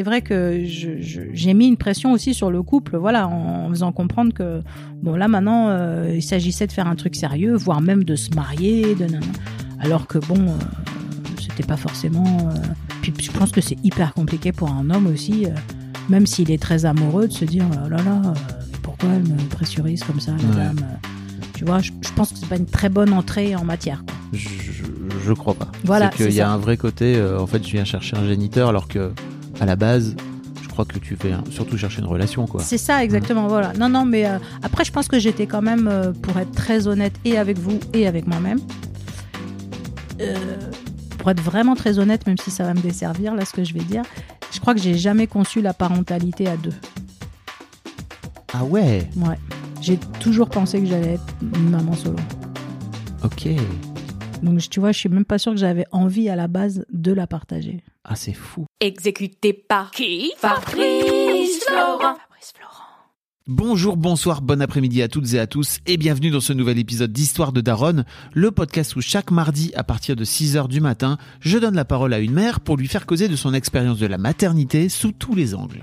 C'est vrai que j'ai mis une pression aussi sur le couple, voilà, en, en faisant comprendre que bon là maintenant euh, il s'agissait de faire un truc sérieux, voire même de se marier, de alors que bon euh, c'était pas forcément. euh, Puis je pense que c'est hyper compliqué pour un homme aussi, euh, même s'il est très amoureux, de se dire oh là là, pourquoi elle me pressurise comme ça, la Ouais. dame. Tu vois, je, je pense que c'est pas une très bonne entrée en matière. quoi. Je, je, je crois pas. Voilà, c'est qu'il y a ça. un vrai côté. en fait, je viens chercher un géniteur, alors que à la base, je crois que tu fais surtout chercher une relation, quoi. C'est ça, exactement. Voilà. Non, non, mais euh, après, je pense que j'étais quand même, euh, pour être très honnête, et avec vous et avec moi-même. Euh, pour être vraiment très honnête, même si ça va me desservir, là, ce que je vais dire, je crois que j'ai jamais conçu la parentalité à deux. Ah ouais? Ouais. J'ai toujours pensé que j'allais être une maman solo. Ok. Donc, je- tu vois, je suis même pas sûre que j'avais envie à la base de la partager. Ah, c'est fou. Exécuté par qui Fabrice Florent. Fabrice Florent. Bonjour, bonsoir, bon après-midi à toutes et à tous et bienvenue dans ce nouvel épisode d'Histoire de Daronne, le podcast où chaque mardi à partir de 6h du matin, je donne la parole à une mère pour lui faire causer de son expérience de la maternité sous tous les angles.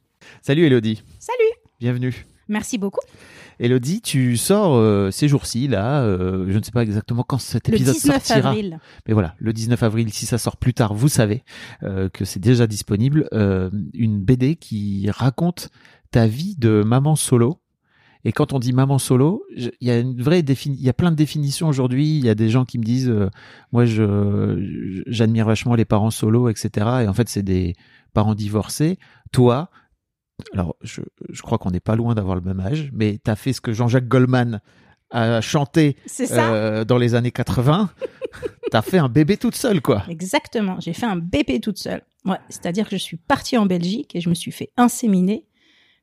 Salut Elodie, Salut bienvenue. Merci beaucoup. Elodie, tu sors euh, ces jours-ci, là, euh, je ne sais pas exactement quand cet Le épisode 19 sortira. avril. Mais voilà, le 19 avril, si ça sort plus tard, vous savez euh, que c'est déjà disponible. une BD qui raconte ta vie de maman solo. Et quand on dit maman solo, il y a une vraie il y a plein de définitions aujourd'hui. Il y a des gens qui me disent, euh, moi, je j'admire vachement les parents solo, etc. Et en fait, c'est des parents divorcés. Toi, alors je, je crois qu'on n'est pas loin d'avoir le même âge, mais tu as fait ce que Jean-Jacques Goldman a chanté euh, dans les années 80. T'as fait un bébé toute seule, quoi. Exactement. J'ai fait un bébé toute seule. Ouais, c'est-à-dire que je suis partie en Belgique et je me suis fait inséminer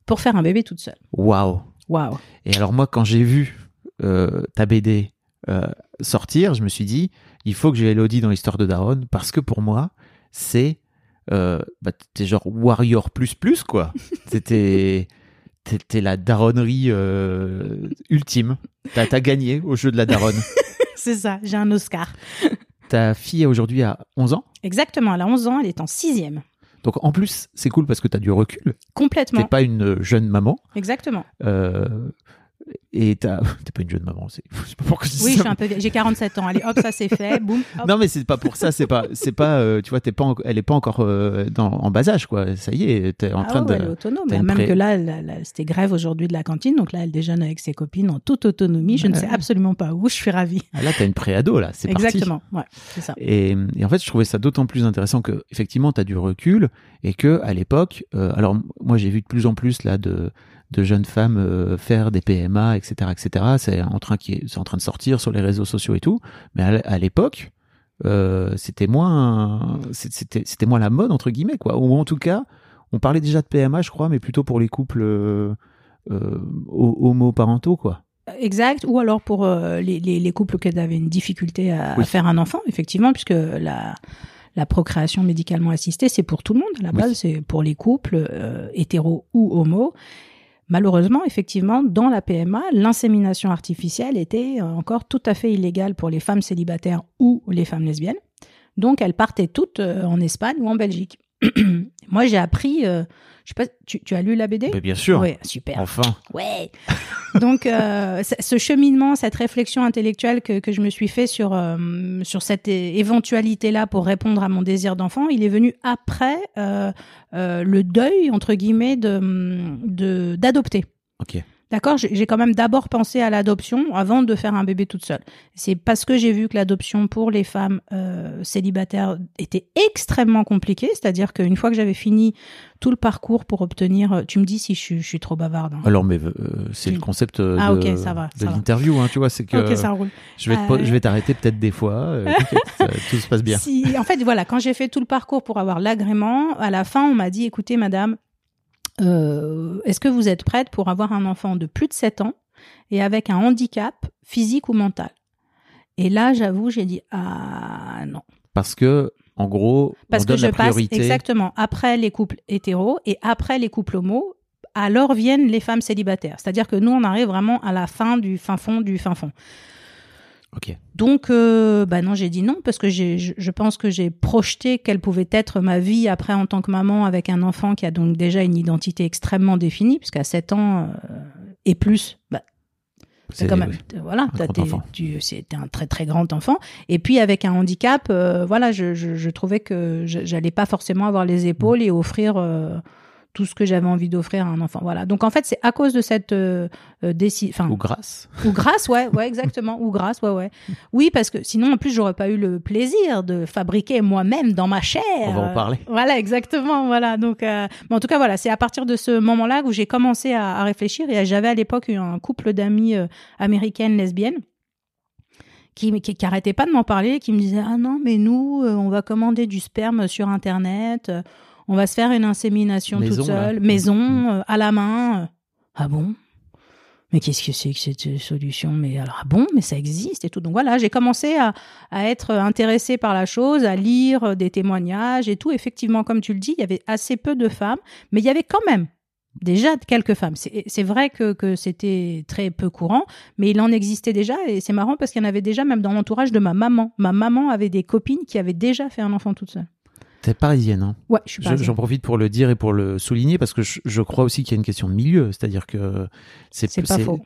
pour faire un bébé toute seule. Waouh. Waouh. Et alors moi, quand j'ai vu euh, ta BD euh, sortir, je me suis dit, il faut que j'ai Elodie dans l'histoire de Daron parce que pour moi, c'est euh, bah, t'es genre warrior plus plus quoi. C'était t'es- t'es la daronnerie euh, ultime. T'as t'as gagné au jeu de la daronne. C'est ça, j'ai un Oscar. Ta fille aujourd'hui a 11 ans? Exactement, elle a 11 ans, elle est en sixième. Donc en plus, c'est cool parce que t'as du recul. T'es Complètement. pas une jeune maman. Exactement. Euh, et t'as t'es pas une jeune maman c'est je pas pourquoi je dis Oui, je ça, suis un peu vieille. J'ai 47 ans. Allez, hop, ça c'est fait. Boum. hop. Non, mais c'est pas pour ça. C'est pas, c'est pas. euh, tu vois, t'es pas, en- elle est pas encore euh, dans, en bas âge, quoi. Ça y est, t'es en Ah train ouais, elle est de. autonome. t'as Même pré- que là, là, là, c'était grève aujourd'hui de la cantine. Donc là, elle déjeune avec ses copines en toute autonomie. Je ne sais absolument pas où. Je suis ravie. Ah, là, t'as une préado là. C'est parti. Exactement. Ouais, c'est ça. Et, et en fait, je trouvais ça d'autant plus intéressant que, effectivement, tu as du recul et que à l'époque, euh, alors moi j'ai vu de plus en plus là de, de jeunes femmes euh, faire des PMA, etc., etc. C'est en train qui, est- c'est en train de sortir sur les réseaux sociaux et tout. Mais à, l'époque, euh, c'était moins, c'était, c'était moins la mode entre guillemets quoi. Ou en tout cas, on parlait déjà de PMA, je crois, mais plutôt pour les couples euh, euh, ho- homoparentaux quoi. Exact. Ou alors pour les, les, les couples qui avaient une difficulté à, faire un enfant, effectivement, puisque la, la procréation médicalement assistée, c'est pour tout le monde. À la Oui. base, c'est pour les couples euh, hétéros ou homo. Malheureusement, effectivement, dans la PMA, l'insémination artificielle était encore tout à fait illégale pour les femmes célibataires ou les femmes lesbiennes. Donc, elles partaient toutes euh, en Espagne ou en Belgique. Moi, j'ai appris. euh, je sais pas, tu, tu as lu la BD Mais bien sûr. Oui, super. Enfin. Ouais. Donc, euh, ce cheminement, cette réflexion intellectuelle que, que je me suis fait sur, euh, sur cette éventualité-là pour répondre à mon désir d'enfant, il est venu après euh, le deuil, entre guillemets, de de- d'adopter. Ok. D'accord J'ai quand même d'abord pensé à l'adoption avant de faire un bébé toute seule. C'est parce que j'ai vu que l'adoption pour les femmes euh, célibataires était extrêmement compliquée, c'est-à-dire qu'une fois que j'avais fini tout le parcours pour obtenir... euh, Tu me dis si je, suis- je suis trop bavarde. hein. Alors, mais euh, c'est le concept euh, Ah, de, ça va, l'interview, hein, tu vois, c'est que ça roule. je vais Euh, t'arrêter peut-être des fois, euh, tout se passe bien. Si, en fait, voilà, quand j'ai fait tout le parcours pour avoir l'agrément, à la fin, on m'a dit, écoutez, madame, euh, est-ce que vous êtes prête pour avoir un enfant de plus de 7 ans et avec un handicap physique ou mental? Et là, j'avoue, j'ai dit, ah non. Parce que, en gros, Parce on que donne je la passe exactement après les couples hétéros et après les couples homo, alors viennent les femmes célibataires. C'est-à-dire que nous, on arrive vraiment à la fin du fin fond du fin fond. Ok. Donc, euh, bah non, j'ai dit non parce que j'ai, je, je pense que j'ai projeté quelle pouvait être ma vie après en tant que maman avec un enfant qui a donc déjà une identité extrêmement définie, puisqu'à 7 ans euh, et plus, bah, c'est quand même, oui. voilà, c'était un très très grand enfant. Et puis avec un handicap, euh, voilà, je, je, je trouvais que j'allais pas forcément avoir les épaules et offrir euh, tout ce que j'avais envie d'offrir à un enfant. Voilà. Donc en fait, c'est à cause de cette euh, euh, déci- enfin, Ou grâce. ou grâce, ouais, ouais, exactement. Ou grâce, ouais, ouais. Oui, parce que sinon, en plus, j'aurais pas eu le plaisir de fabriquer moi-même dans ma chair. On va en parler. Voilà, exactement. Voilà. Donc, euh, mais en tout cas, voilà, c'est à partir de ce moment-là où j'ai commencé à, à réfléchir. Et j'avais à l'époque eu un couple d'amis euh, américaines lesbiennes qui, qui, qui pas de m'en parler, qui me disaient ah non, mais nous, euh, on va commander du sperme sur internet, on va se faire une insémination Maison, toute seule, maison, euh, à la main. euh. Ah bon? Mais qu'est-ce que c'est que cette euh, solution? Mais alors, ah bon, mais ça existe et tout. Donc voilà, j'ai commencé à, à être intéressée par la chose, à lire des témoignages et tout. Effectivement, comme tu le dis, il y avait assez peu de femmes, mais il y avait quand même déjà quelques femmes. C'est c'est vrai que, que c'était très peu courant, mais il en existait déjà et c'est marrant parce qu'il y en avait déjà même dans l'entourage de ma maman. Ma maman avait des copines qui avaient déjà fait un enfant toute seule. T'es parisienne, hein Ouais, je suis Je- pas. J'en profite pour le dire et pour le souligner parce que je, je crois aussi qu'il y a une question de milieu, c'est-à-dire que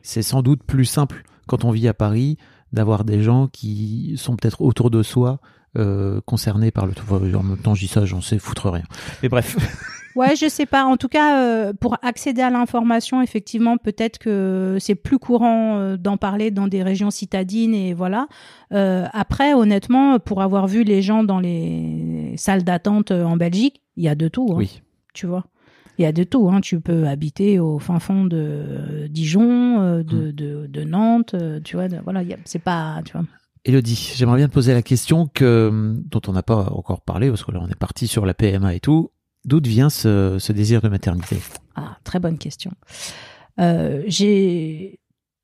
c'est sans doute plus simple quand on vit à Paris d'avoir des gens qui sont peut-être autour de soi euh, concernés par le. enfin, En même temps, je dis ça, j'en sais foutre rien. Mais bref, Ouais, je sais pas. En tout cas, euh, pour accéder à l'information, effectivement, peut-être que c'est plus courant euh, d'en parler dans des régions citadines et voilà. Euh, après, honnêtement, pour avoir vu les gens dans les salles d'attente en Belgique, il y a de tout. hein, oui. Tu vois? Il y a de tout. Hein. Tu peux habiter au fin fond de Dijon, euh, de, de, de Nantes, tu vois. de- voilà, c'est pas, tu vois. Elodie, j'aimerais bien te poser la question que, dont on n'a pas encore parlé, parce que là on est parti sur la PMA et tout. D'où vient ce, ce désir de maternité? Ah, très bonne question. Euh, j'ai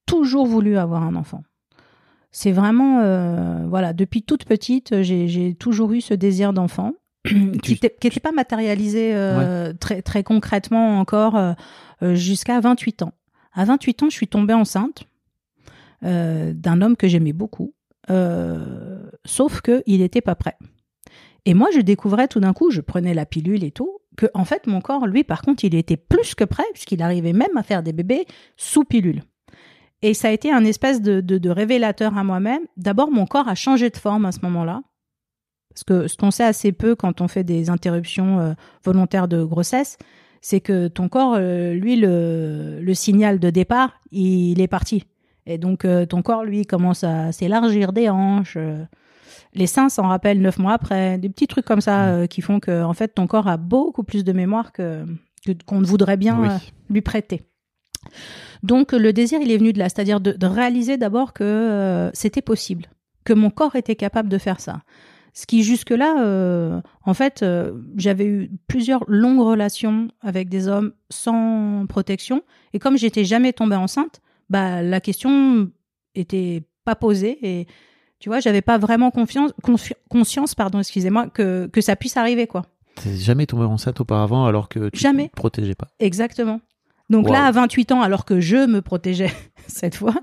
toujours voulu avoir un enfant. C'est vraiment, euh, voilà, depuis toute petite, j'ai toujours eu ce désir d'enfant qui n'était pas matérialisé euh, très, très concrètement encore jusqu'à 28 ans. À 28 ans, je suis tombée enceinte d'un homme que j'aimais beaucoup, sauf qu'il n'était pas prêt. Et moi, je découvrais tout d'un coup, je prenais la pilule et tout, que en fait, mon corps, lui, par contre, il était plus que prêt, puisqu'il arrivait même à faire des bébés sous pilule. Et ça a été un espèce de, de, révélateur à moi-même. D'abord, mon corps a changé de forme à ce moment-là. Parce que ce qu'on sait assez peu quand on fait des interruptions euh, volontaires de grossesse, c'est que ton corps, euh, lui, le, le signal de départ, il est parti. Et donc, euh, ton corps, lui, commence à s'élargir des hanches. Les seins s'en rappellent neuf mois après. Des petits trucs comme ça euh, qui font que, en fait, ton corps a beaucoup plus de mémoire que qu'on ne voudrait bien Oui. euh, lui prêter. Donc, le désir, il est venu de là. C'est-à-dire de, de réaliser d'abord que euh, c'était possible, que mon corps était capable de faire ça. Ce qui jusque-là, euh, en fait, euh, j'avais eu plusieurs longues relations avec des hommes sans protection. Et comme j'étais jamais tombée enceinte, bah, la question était pas posée. Et tu vois, j'avais pas vraiment confiance, confi- conscience, pardon, excusez-moi, que, que ça puisse arriver, quoi. T'es jamais tombé enceinte auparavant alors que tu Jamais. te protégeais pas. Exactement. Donc Wow. là, à 28 ans, alors que je me protégeais cette fois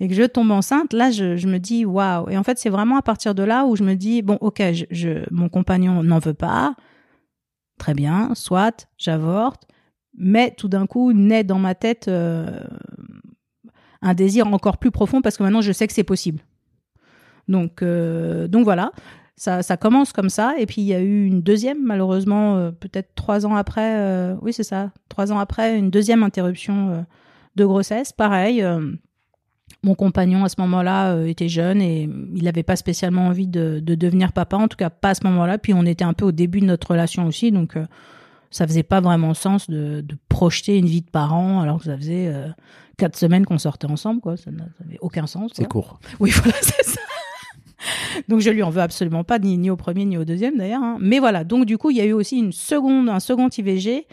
et que je tombe enceinte, là, je, je me dis waouh. Et en fait, c'est vraiment à partir de là où je me dis bon, ok, je, je- mon compagnon n'en veut pas, très bien, soit j'avorte, mais tout d'un coup naît dans ma tête euh, un désir encore plus profond parce que maintenant je sais que c'est possible. Donc, euh, donc voilà. Ça, ça commence comme ça, et puis il y a eu une deuxième, malheureusement, euh, peut-être trois ans après, euh, oui c'est ça, trois ans après, une deuxième interruption euh, de grossesse. Pareil, mon compagnon à ce moment-là était jeune et il n'avait pas spécialement envie de, de devenir papa, en tout cas pas à ce moment-là. Puis on était un peu au début de notre relation aussi, donc ça faisait pas vraiment sens de, de projeter une vie de parent alors que ça faisait quatre semaines qu'on sortait ensemble, quoi. Ça n'avait aucun sens. C'est court. Oui, voilà, c'est ça. Donc je lui en veux absolument pas, ni, ni au premier ni au deuxième d'ailleurs. hein. Mais voilà, donc du coup, il y a eu aussi une seconde, un second IVG.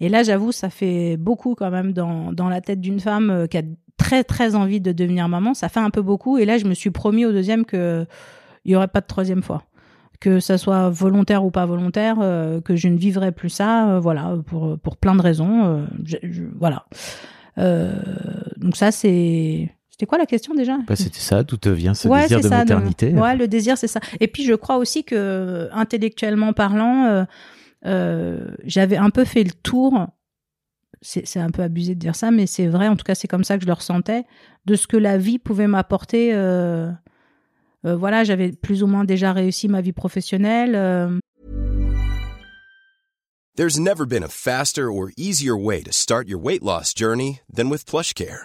Et là, j'avoue, ça fait beaucoup quand même dans, dans la tête d'une femme euh, qui a très très envie de devenir maman. Ça fait un peu beaucoup. Et là, je me suis promis au deuxième que il y aurait pas de troisième fois. Que ça soit volontaire ou pas volontaire, euh, que je ne vivrais plus ça, euh, voilà, pour, pour plein de raisons. euh, je- voilà. Euh, donc ça, c'est... C'était quoi la question déjà? Bah, c'était ça, d'où te vient ce Ouais, désir c'est de ça, maternité. Ouais, le désir, c'est ça. Et puis, je crois aussi que, intellectuellement parlant, euh, euh, j'avais un peu fait le tour. C'est un peu abusé de dire ça, mais c'est vrai, en tout cas, c'est comme ça que je le ressentais, de ce que la vie pouvait m'apporter. euh, euh, voilà, j'avais plus ou moins déjà réussi ma vie professionnelle. euh, There's never been a faster or easier way to start your weight loss journey than with PlushCare.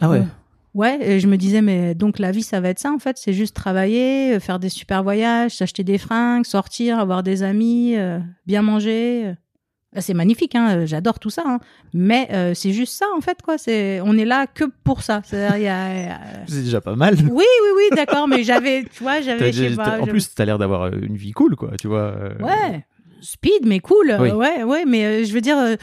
Ah ouais. Euh, Ouais, et je me disais, mais donc la vie, ça va être ça en fait, c'est juste travailler, euh, faire des super voyages, s'acheter des fringues, sortir, avoir des amis, euh, bien manger. euh. Ah, C'est magnifique, hein, j'adore tout ça, hein. mais euh, c'est juste ça en fait, quoi. C'est, on est là que pour ça. C'est-à-dire, il y a, il y a- C'est déjà pas mal. Oui, oui, oui, d'accord, mais j'avais, tu vois, T'as- j'avais, je sais t'as- pas. en j'avais- plus, t'as l'air d'avoir euh, une vie cool, quoi. Tu vois. euh, Ouais, speed, mais cool. Oui. Ouais, ouais, mais euh, je veux dire, euh,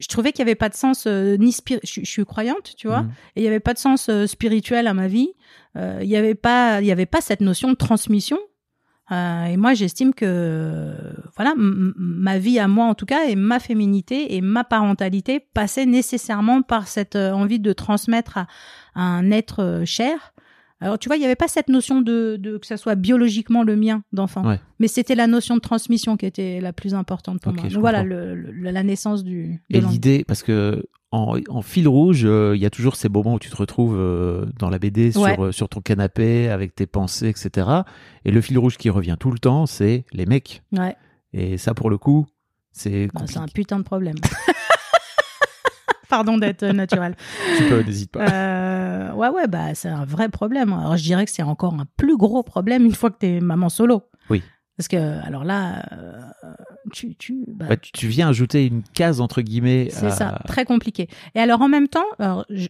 je trouvais qu'il n'y avait pas de sens euh, ni spir- je, je suis croyante, tu vois, Mhm. et il n'y avait pas de sens euh, spirituel à ma vie. Euh, Il n'y avait pas, il y avait pas cette notion de transmission. Et moi, j'estime que, voilà, ma vie à moi en tout cas, et ma féminité et ma parentalité passaient nécessairement par cette envie de transmettre à, à un être cher. Alors, tu vois, il n'y avait pas cette notion de, de que ça soit biologiquement le mien d'enfant, Ouais. mais c'était la notion de transmission qui était la plus importante pour moi. Donc voilà, comprends. le, le- la naissance du. de Et l'idée, parce que en, en fil rouge, euh, il y a toujours ces moments où tu te retrouves euh, dans la BD sur, Ouais. euh, sur ton canapé avec tes pensées, etc. Et le fil rouge qui revient tout le temps, c'est les mecs. Ouais, Et ça, pour le coup, c'est bah, c'est un putain de problème. Pardon d'être naturel. Tu peux, n'hésite pas. Euh, ouais, ouais, bah c'est un vrai problème. Alors je dirais que c'est encore un plus gros problème une fois que t'es maman solo. Oui. Parce que alors là, euh, tu, tu, bah, Bah, tu, tu viens ajouter une case entre guillemets. c'est à- ça, très compliqué. Et alors en même temps,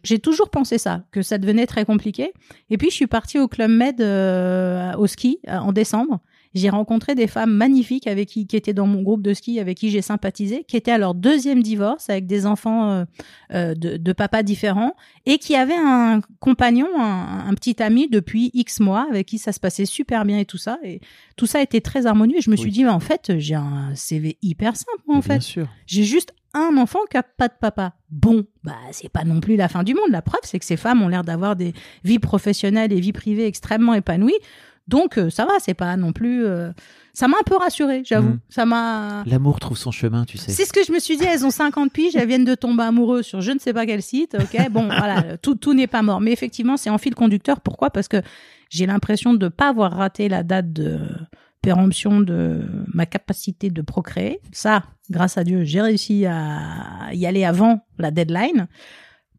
j'ai toujours pensé ça, que ça devenait très compliqué. Et puis je suis partie au Club Med euh, au ski en décembre. J'ai rencontré des femmes magnifiques avec qui, qui étaient dans mon groupe de ski, avec qui j'ai sympathisé, qui étaient à leur deuxième divorce avec des enfants euh, euh, de, de papas différents et qui avaient un compagnon, un, un petit ami depuis X mois avec qui ça se passait super bien et tout ça. Et tout ça était très harmonieux. Et je me suis dit, mais en fait, j'ai un CV hyper simple, en fait. Bien sûr. J'ai juste un enfant qui a pas de papa. Bon, bah c'est pas non plus la fin du monde. La preuve, c'est que ces femmes ont l'air d'avoir des vies professionnelles et vies privées extrêmement épanouies. Donc euh, ça va, c'est pas non plus. euh, Ça m'a un peu rassurée, j'avoue. Mhm. Ça m'a. L'amour trouve son chemin, tu sais. C'est ce que je me suis dit. Elles ont 50 piges, elles viennent de tomber amoureuses sur je ne sais pas quel site. Ok, bon, voilà, tout, tout n'est pas mort. Mais effectivement, c'est en fil conducteur. Pourquoi? Parce que j'ai l'impression de pas avoir raté la date de péremption de ma capacité de procréer. Ça, grâce à Dieu, j'ai réussi à y aller avant la deadline.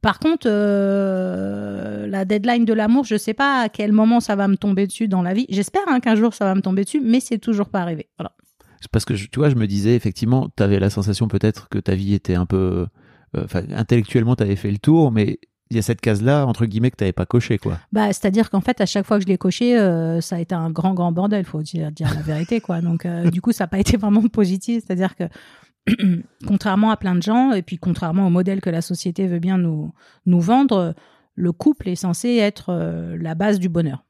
Par contre, euh, la deadline de l'amour, je sais pas à quel moment ça va me tomber dessus dans la vie. J'espère hein, qu'un jour ça va me tomber dessus, mais c'est toujours pas arrivé. Voilà. Parce que je- tu vois, je me disais effectivement, tu avais la sensation peut-être que ta vie était un peu, euh, intellectuellement, tu avais fait le tour, mais il y a cette case-là entre guillemets que t'avais pas coché, quoi. Bah, c'est-à-dire qu'en fait, à chaque fois que je l'ai coché, euh, ça a été un grand, grand bordel, faut dire, dire la vérité, quoi. Donc, euh, du coup, ça n'a pas été vraiment positif. C'est-à-dire que, contrairement à plein de gens, et puis contrairement au modèle que la société veut bien nous, nous vendre, le couple est censé être euh, la base du bonheur.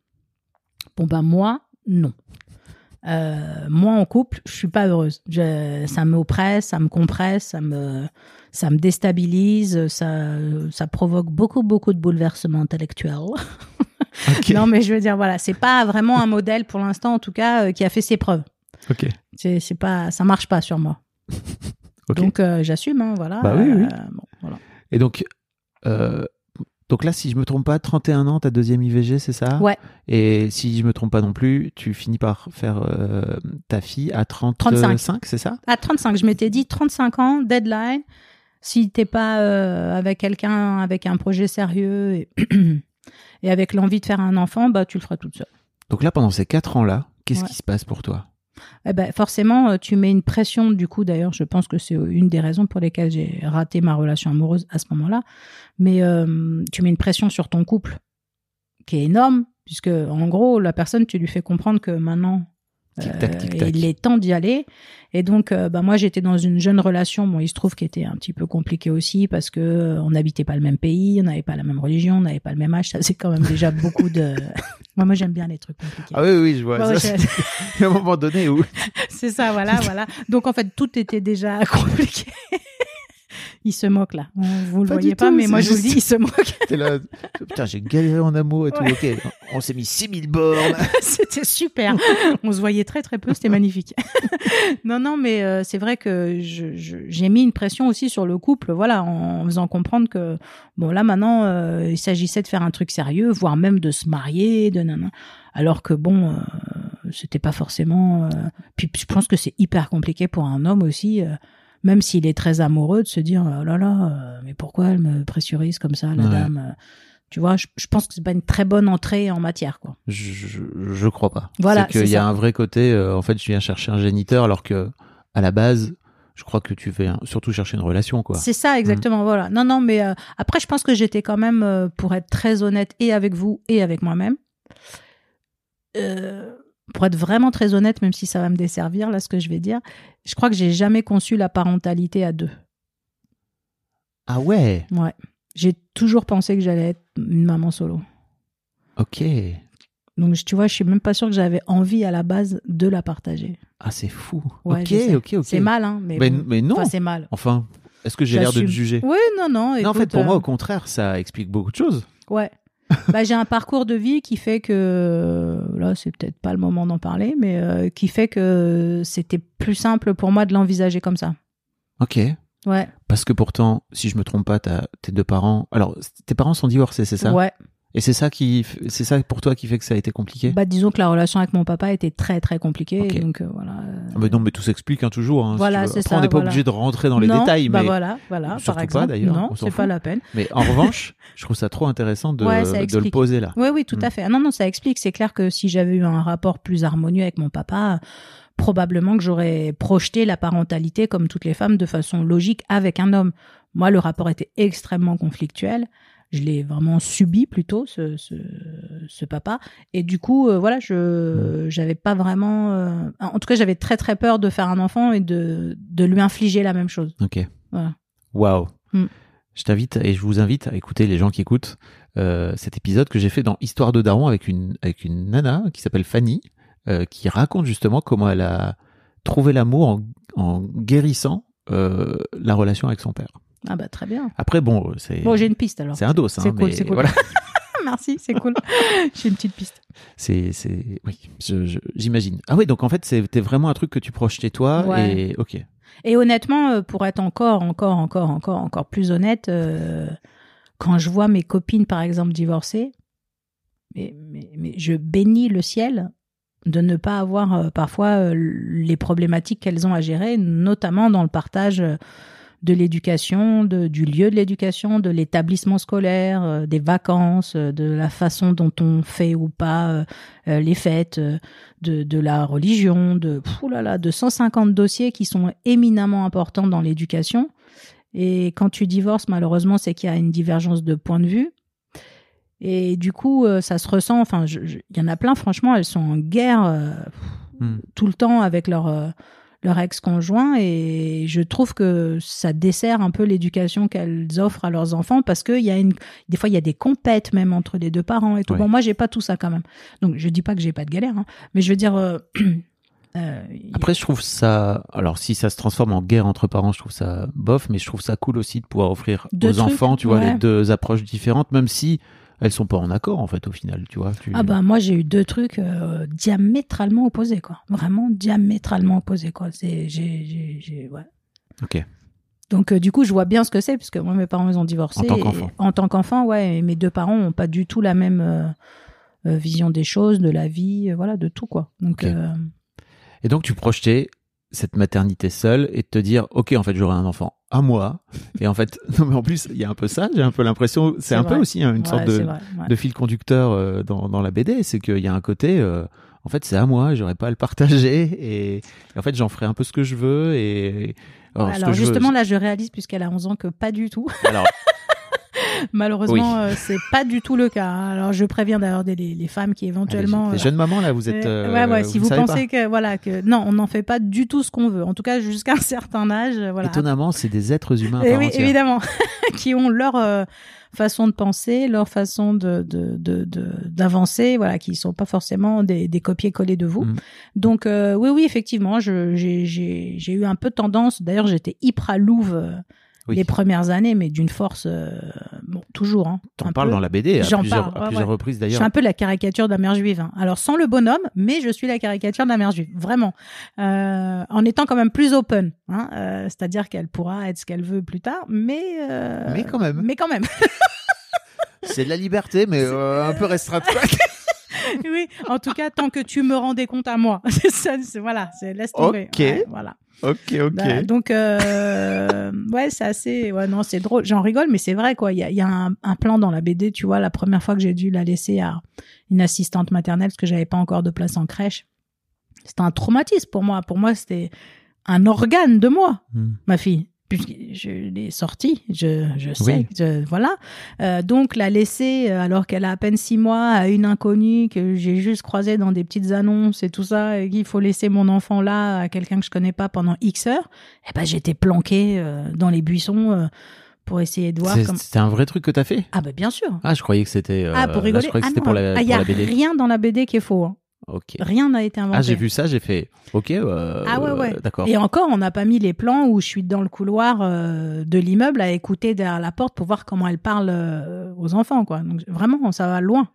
Bon, bah, moi, non. Euh, moi, en couple, je suis pas heureuse. Je, ça me oppresse, ça me compresse, ça me, ça me déstabilise, ça, ça provoque beaucoup, beaucoup de bouleversements intellectuels. Non, mais je veux dire, voilà, c'est pas vraiment un modèle pour l'instant, en tout cas, euh, qui a fait ses preuves. Ok. C'est pas, ça marche pas sur moi. Donc, euh, j'assume, hein, voilà. Bah oui, oui. Bon, voilà. Et donc, euh, donc là, si je me trompe pas, 31 ans, ta deuxième IVG, c'est ça? Ouais. Et si je me trompe pas non plus, tu finis par faire euh, ta fille à 35, c'est ça? À 35, je m'étais dit 35 ans, deadline. Si t'es pas euh, avec quelqu'un avec un projet sérieux et, et avec l'envie de faire un enfant, bah tu le feras toute seule. Donc là, pendant ces 4 ans-là, qu'est-ce Ouais. qui se passe pour toi? Eh ben, forcément, euh, tu mets une pression. Du coup, d'ailleurs, je pense que c'est une des raisons pour lesquelles j'ai raté ma relation amoureuse à ce moment-là. Mais euh, tu mets une pression sur ton couple qui est énorme, puisque en gros, la personne, tu lui fais comprendre que maintenant, euh, il est temps d'y aller. Et donc, euh, bah, moi, j'étais dans une jeune relation. Bon, il se trouve qu'elle était un petit peu compliquée aussi parce que euh, on n'habitait pas le même pays, on n'avait pas la même religion, on n'avait pas le même âge. Ça faisait quand même déjà beaucoup de. moi, moi, j'aime bien les trucs compliqués. Ah oui, oui, je vois. Ça, a un moment donné où c'est ça, voilà, voilà. Donc en fait, tout était déjà compliqué. Il se moque là. Vous le Pas voyez du pas, tout, mais moi je vous le dis, il se moque. là, putain, j'ai galéré en amour et tout. Ouais. Ok, on s'est mis 6000 bornes. c'était super. On se voyait très très peu, c'était magnifique. non, non, mais euh, c'est vrai que j'ai mis une pression aussi sur le couple, voilà, en, en faisant comprendre que bon là maintenant, euh, il s'agissait de faire un truc sérieux, voire même de se marier, de nan, nan. alors que bon, euh, c'était pas forcément. euh, Puis je pense que c'est hyper compliqué pour un homme aussi. Même s'il est très amoureux, de se dire oh là là, euh, mais pourquoi elle me pressurise comme ça, la Ouais. dame euh, Tu vois, je, je pense que c'est pas une très bonne entrée en matière, quoi. Je, je, je crois pas. Voilà, c'est qu'il y a ça. un vrai côté. euh, en fait, je viens chercher un géniteur, alors que à la base, je crois que tu fais surtout chercher une relation, quoi. C'est ça, exactement. Voilà. Non, non, mais euh, après, je pense que j'étais quand même, euh, pour être très honnête, et avec vous et avec moi-même. Euh, pour être vraiment très honnête, même si ça va me desservir, là, ce que je vais dire, je crois que j'ai jamais conçu la parentalité à deux. Ah ouais? Ouais. J'ai toujours pensé que j'allais être une maman solo. Ok. Donc, tu vois, je suis même pas sûre que j'avais envie à la base de la partager. Ah, c'est fou. Ouais, ok, ok, ok. C'est mal, hein, mais, Mais, bon. mais non. Enfin, c'est mal. Enfin, est-ce que j'ai l'air de te juger? Oui, non, non. Non, en fait, pour moi, euh, au contraire, ça explique beaucoup de choses. Ouais. bah, j'ai un parcours de vie qui fait que là, c'est peut-être pas le moment d'en parler, mais euh, qui fait que c'était plus simple pour moi de l'envisager comme ça. Ok. Ouais. Parce que pourtant, si je me trompe pas, t'as tes deux parents. Alors, tes parents sont divorcés, c'est ça? Ouais. Et c'est ça qui, c'est ça pour toi qui fait que ça a été compliqué? Bah, disons que la relation avec mon papa était très très compliquée. Donc euh, voilà. Ah, mais non, mais tout s'explique hein, toujours. hein, Voilà, c'est ça, on n'est pas voilà. obligé de rentrer dans les non, détails, bah mais voilà, voilà, surtout par pas, exemple. d'ailleurs, non, c'est pas la peine. mais en revanche, je trouve ça trop intéressant de, Ouais, de le poser là. Oui, oui, tout Mm. à fait. Ah non, non, ça explique. C'est clair que si j'avais eu un rapport plus harmonieux avec mon papa, probablement que j'aurais projeté la parentalité comme toutes les femmes de façon logique avec un homme. Moi, le rapport était extrêmement conflictuel. Je l'ai vraiment subi plutôt ce, ce, ce papa et du coup euh, voilà je j'avais pas vraiment euh, en tout cas j'avais très très peur de faire un enfant et de de lui infliger la même chose Ok. Voilà. Waouh. Mm. Je t'invite et je vous invite à écouter les gens qui écoutent euh, cet épisode que j'ai fait dans Histoire de Daron avec une avec une nana qui s'appelle Fanny qui raconte justement comment elle a trouvé l'amour en, en guérissant la relation avec son père. Ah bah très bien Après bon c'est bon j'ai une piste alors c'est un dos hein, C'est cool, c'est cool. voilà. merci c'est cool j'ai une petite piste C'est, c'est, oui, j'imagine. Ah oui, donc en fait, c'était vraiment un truc que tu projetais toi Ouais. et ok. Et honnêtement, euh, pour être encore, encore, encore, encore, encore plus honnête, euh, quand je vois mes copines, par exemple, divorcées, mais, mais, mais je bénis le ciel de ne pas avoir euh, parfois euh, les problématiques qu'elles ont à gérer, notamment dans le partage euh, de l'éducation, de- du lieu de l'éducation, de l'établissement scolaire, euh, des vacances, euh, de la façon dont on fait ou pas euh, les fêtes, de, de la religion, de, pff, oulala, de 150 dossiers qui sont éminemment importants dans l'éducation. Et quand tu divorces, malheureusement, c'est qu'il y a une divergence de point de vue. Et du coup, ça se ressent. Enfin, il y en a plein, franchement, elles sont en guerre Hmm. tout le temps avec leur, leur ex-conjoint. Et je trouve que ça dessert un peu l'éducation qu'elles offrent à leurs enfants parce qu'il y a une. Des fois, il y a des compètes même entre les deux parents et tout. Ouais. Bon, moi, j'ai pas tout ça quand même. Donc, je dis pas que j'ai pas de galère, hein, mais je veux dire. euh, euh, Après, je trouve ça. Alors, si ça se transforme en guerre entre parents, je trouve ça bof, mais je trouve ça cool aussi de pouvoir offrir Deux aux trucs, enfants, tu vois, ouais. les deux approches différentes, même si elles sont pas en accord, en fait, au final, tu vois. tu- Ah bah moi j'ai eu deux trucs euh, diamétralement opposés quoi, vraiment diamétralement opposés quoi. C'est j'ai ouais. Ok. Donc euh, du coup je vois bien ce que c'est puisque moi mes parents ils ont divorcé. En tant qu'enfant. En tant qu'enfant ouais, et mes deux parents ont pas du tout la même euh, vision des choses, de la vie, voilà de tout quoi. Donc Et donc, tu projetais cette maternité seule et te dire, ok, en fait, j'aurai un enfant à moi. Et en fait, non, mais en plus, il y a un peu ça, j'ai un peu l'impression, c'est un peu aussi hein, une ouais, sorte de, vrai, ouais. de fil conducteur euh, dans, dans la BD, c'est qu'il y a un côté, euh, en fait, c'est à moi, j'aurais pas à le partager, et, et en fait, j'en ferai un peu ce que je veux, et alors, ce Alors veux- justement là je réalise puisqu'elle a 11 ans que pas du tout. alors, Malheureusement Oui. euh, c'est pas du tout le cas. hein. Alors je préviens d'ailleurs des les, les femmes qui éventuellement les, euh, jeunes mamans là, vous êtes, Euh, ouais, ouais, vous si vous pensez pas. que voilà que non, on n'en fait pas du tout ce qu'on veut. En tout cas, jusqu'à un certain âge, voilà. Étonnamment, c'est des êtres humains Eh oui, évidemment, qui ont leur façon de penser, leur façon de de de de- d'avancer, voilà, qui sont pas forcément des, des copier-coller de vous. Mm. Donc euh, oui, oui, effectivement, j'ai eu un peu tendance. D'ailleurs, j'étais hyper à louve euh, Oui. les premières années, mais d'une force, euh, bon, toujours. Hein, T'en parles peu. dans la BD à J'en plusieurs, parle, à plusieurs ouais. reprises Je d'ailleurs. suis un peu la caricature de la mère juive. hein. Alors sans le bonhomme, mais je suis la caricature de la mère juive, vraiment. Euh, en étant quand même plus open, hein, euh, c'est-à-dire qu'elle pourra être ce qu'elle veut plus tard, mais Mais quand même. Mais quand même. C'est de la liberté, mais un peu restreinte. oui. En tout cas, tant que tu me rendais compte à moi, c'est ça. c'est- Voilà, c'est laisse tomber. Ok. Ouais, voilà. Ok, ok. Bah, donc euh, ouais, c'est assez. Ouais, non, c'est drôle. J'en rigole, mais c'est vrai quoi. Il y a, il y a un, un plan dans la BD. Tu vois, la première fois que j'ai dû la laisser à une assistante maternelle parce que j'avais pas encore de place en crèche, c'était un traumatisme pour moi. Pour moi, c'était un organe de moi, Hmm. ma fille. Je l'ai sortie, je, je sais, Oui. je- voilà. Euh, donc la laisser euh, alors qu'elle a à peine six mois à une inconnue que j'ai juste croisée dans des petites annonces et tout ça, et qu'il faut laisser mon enfant là à quelqu'un que je connais pas pendant X heures, eh ben j'étais planquée euh, dans les buissons euh, pour essayer de voir comme. C'était un vrai truc que t'as fait? Ah ben bien sûr. Ah, je croyais que c'était. euh, ah pour là, rigoler. je croyais que ah c'était pour la, ah, y pour a la BD. rien dans la BD qui est faux. hein. Rien n'a été inventé. Ah, j'ai vu ça, j'ai fait. Ok. euh, Ah ouais, ouais. D'accord. Et encore, on n'a pas mis les plans où je suis dans le couloir euh, de l'immeuble à écouter derrière la porte pour voir comment elle parle euh, aux enfants, quoi. Donc vraiment, ça va loin.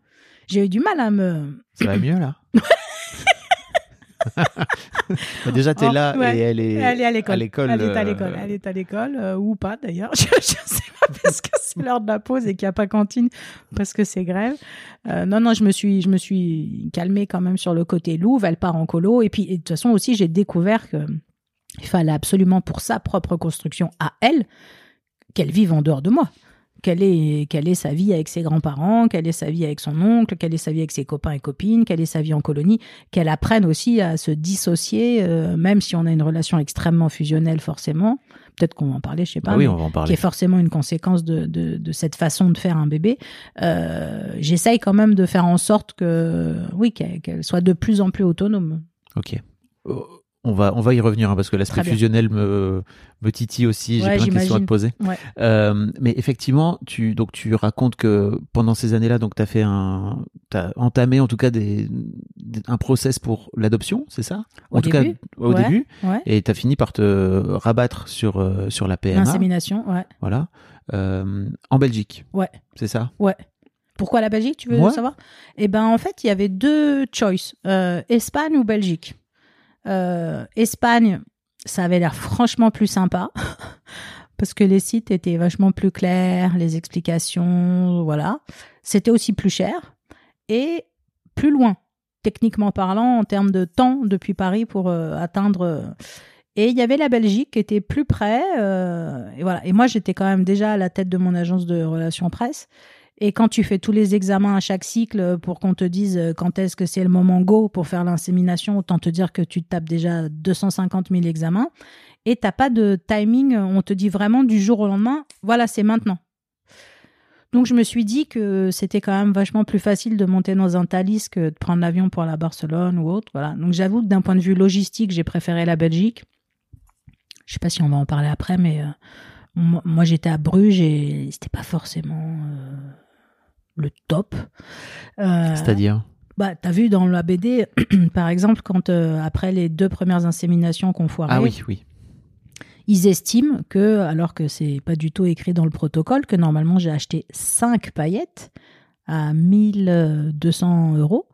J'ai eu du mal à me. Ça va mieux là? déjà, tu es Oh, là ouais. et elle est, Elle est à l'école. Elle est à euh, l'école. Elle est à l'école euh, ou pas d'ailleurs. Je, je sais pas parce que c'est l'heure de la pause et qu'il n'y a pas cantine parce que c'est grève. Euh, non, non, je me suis, je me suis calmée quand même sur le côté Louvre. Elle part en colo et puis et de toute façon aussi j'ai découvert que il fallait absolument pour sa propre construction à elle qu'elle vive en dehors de moi. Quelle est, quelle est sa vie avec ses grands-parents, quelle est sa vie avec son oncle, quelle est sa vie avec ses copains et copines, quelle est sa vie en colonie, qu'elle apprenne aussi à se dissocier, euh, même si on a une relation extrêmement fusionnelle forcément. Peut-être qu'on va en parler, je sais pas. Ah oui, on va en qui parler. est forcément une conséquence de, de, de cette façon de faire un bébé. Euh, J'essaye quand même de faire en sorte que, oui, qu'elle qu'elle soit de plus en plus autonome. Ok. On va, on va y revenir hein, parce que l'aspect fusionnel me, me titille aussi. J'ai Ouais, plein de questions à te poser. Ouais. Euh, mais effectivement, tu, donc tu racontes que pendant ces années-là, donc tu as fait un, entamé en tout cas des, des- un process pour l'adoption, c'est ça? Au En tout début. cas, au Ouais. début. Et tu as fini par te rabattre sur, euh, sur la PMA. L'insémination, ouais. Voilà. Euh, en Belgique. Ouais. C'est ça? Ouais. Pourquoi la Belgique, tu veux savoir? Eh ben, en fait, il y avait deux choices Espagne ou Belgique. Euh, Espagne, ça avait l'air franchement plus sympa parce que les sites étaient vachement plus clairs, les explications, voilà. C'était aussi plus cher et plus loin, techniquement parlant, en termes de temps depuis Paris pour euh, atteindre. euh, et il y avait la Belgique qui était plus près. et voilà. Et moi, j'étais quand même déjà à la tête de mon agence de relations presse. Et quand tu fais tous les examens à chaque cycle pour qu'on te dise euh, quand est-ce que c'est le moment go pour faire l'insémination, autant te dire que tu tapes déjà 250 000 examens. Et t'as pas de timing, on te dit vraiment du jour au lendemain, voilà, c'est maintenant. Donc je me suis dit que c'était quand même vachement plus facile de monter dans un Thalys que de prendre l'avion pour la Barcelone ou autre. Voilà. Donc j'avoue que d'un point de vue logistique, j'ai préféré la Belgique. Je sais pas si on va en parler après, mais euh, moi, j'étais à Bruges et c'était pas forcément euh, le top. Euh, C'est-à-dire bah, t'as vu dans la BD, par exemple, quand euh, après les deux premières inséminations qu'on foirait, Ah oui, oui. ils estiment que, alors que c'est pas du tout écrit dans le protocole, que normalement j'ai acheté 5 paillettes à 1200 euros.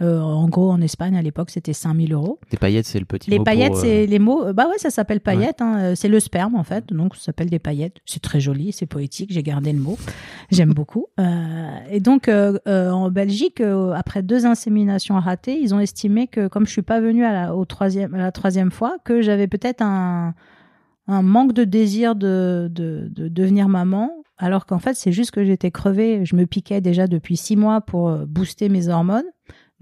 Euh, en gros, en Espagne, à l'époque, c'était 5000 euros. Les paillettes, c'est le petit Les mot paillettes, pour, euh, c'est les mots. Bah ouais, ça s'appelle paillettes. hein, euh, C'est le sperme en fait, donc ça s'appelle des paillettes. C'est très joli, c'est poétique. J'ai gardé le mot. J'aime beaucoup. Euh, et donc euh, euh, en Belgique, euh, après deux inséminations ratées, ils ont estimé que comme je suis pas venue à la, au troisième, à la troisième fois, que j'avais peut-être un, un manque de désir de, de, de devenir maman. Alors qu'en fait, c'est juste que j'étais crevée. Je me piquais déjà depuis six mois pour euh, booster mes hormones.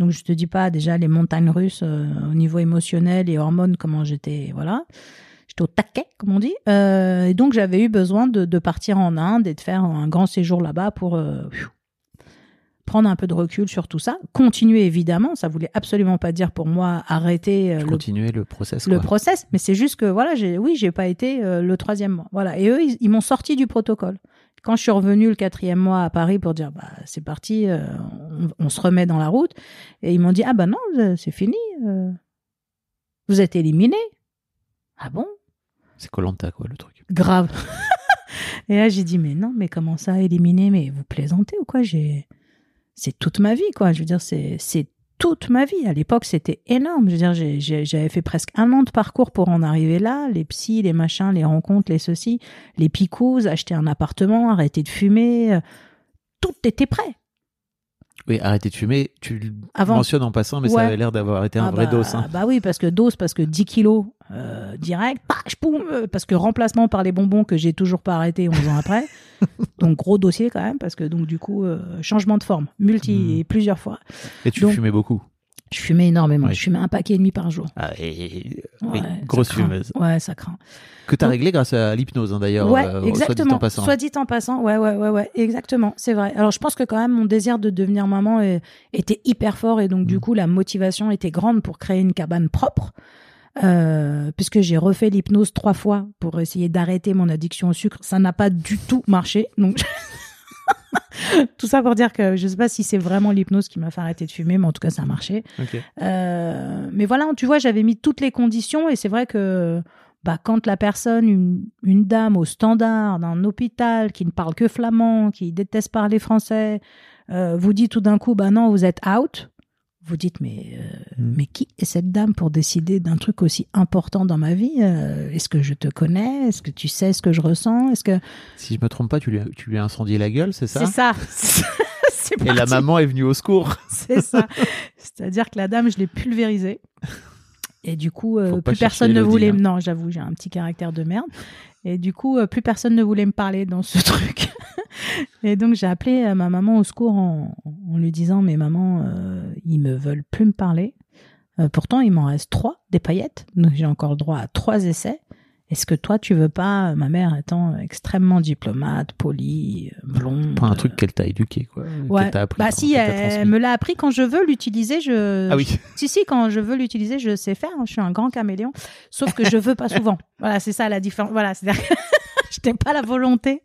Donc je te dis pas déjà les montagnes russes euh, au niveau émotionnel et hormones comment j'étais voilà j'étais au taquet comme on dit Euh, et donc j'avais eu besoin de, de partir en Inde et de faire un grand séjour là-bas pour euh, prendre un peu de recul sur tout ça continuer évidemment ça voulait absolument pas dire pour moi arrêter euh, le continuer le process. le process, mais c'est juste que voilà, j'ai oui, j'ai pas été le troisième mois. Voilà, et eux, ils, ils m'ont sorti du protocole. Quand je suis revenue le quatrième mois à Paris pour dire bah c'est parti, euh, on, on se remet dans la route, et ils m'ont dit ah bah non, euh, c'est fini, euh, vous êtes éliminé. Ah bon? C'est Colanta, quoi, le truc. Grave. et là j'ai dit mais non, mais comment ça éliminé? Mais vous plaisantez ou quoi? J'ai c'est toute ma vie quoi. Je veux dire c'est c'est toute ma vie. À l'époque, c'était énorme. Je veux dire, j'avais fait presque un an de parcours pour en arriver là. Les psys, les machins, les rencontres, les ceci, les picous, acheter un appartement, arrêter de fumer. euh, Tout était prêt. Oui, arrêter de fumer, tu le Avant. mentionnes en passant, mais Ouais. ça avait l'air d'avoir été un Ah vrai bah, dos. hein. Bah oui, parce que dose, parce que 10 kilos euh, direct, pach, poum, euh, parce que remplacement par les bonbons que j'ai toujours pas arrêté 11 ans après. donc gros dossier quand même, parce que donc du coup, euh, changement de forme, multi et plusieurs fois. Et tu donc- fumais beaucoup. Je fumais énormément. Oui. Je fumais un paquet et demi par jour. Ah, et- Ouais, grosse fumeuse. Ouais, ça craint. Que tu as Donc- réglé grâce à l'hypnose, hein, d'ailleurs. Ouais, euh, soit dit exactement. en passant. Soit dit en passant. Ouais, ouais, ouais, ouais. Exactement. C'est vrai. Alors, je pense que quand même, mon désir de devenir maman était hyper fort et donc, du Mm. coup, la motivation était grande pour créer une cabane propre. Euh, puisque j'ai refait l'hypnose trois fois pour essayer d'arrêter mon addiction au sucre, ça n'a pas du tout marché. Donc, tout ça pour dire que je sais pas si c'est vraiment l'hypnose qui m'a fait arrêter de fumer, mais en tout cas, ça a marché. Euh, mais voilà, tu vois, j'avais mis toutes les conditions et c'est vrai que bah, quand la personne, une, une dame au standard d'un hôpital qui ne parle que flamand, qui déteste parler français, euh, vous dit tout d'un coup, bah non, vous êtes out. Vous dites mais euh, Mm. mais qui est cette dame pour décider d'un truc aussi important dans ma vie Euh, Est-ce que je te connais? Est-ce que tu sais ce que je ressens? Est-ce que Si je me trompe pas, tu lui, as- tu lui as incendié la gueule, c'est ça? C'est ça Et la maman est venue au secours. C'est ça. C'est-à-dire que la dame, je l'ai pulvérisée. Et du coup, euh, plus personne ne voulait. hein. Non, j'avoue, j'ai un petit caractère de merde. Et du coup, euh, plus personne ne voulait me parler dans ce truc. Et donc, j'ai appelé euh, ma maman au secours en, lui disant Mais maman, euh, ils me veulent plus me parler. Pourtant, il m'en reste trois, des paillettes. Donc, j'ai encore le droit à trois essais. Est-ce que toi, tu veux pas, ma mère étant extrêmement diplomate, polie, euh, blonde. Pas un truc qu'elle t'a éduqué, quoi. Ouais. T'a appris. Bah pardon, si, elle me l'a appris quand je veux l'utiliser. Je... Ah oui. Si, si, quand je veux l'utiliser, je sais faire. hein. Je suis un grand caméléon. Sauf que je veux pas souvent. Voilà, c'est ça la différence. Voilà, c'est-à-dire n'ai pas la volonté,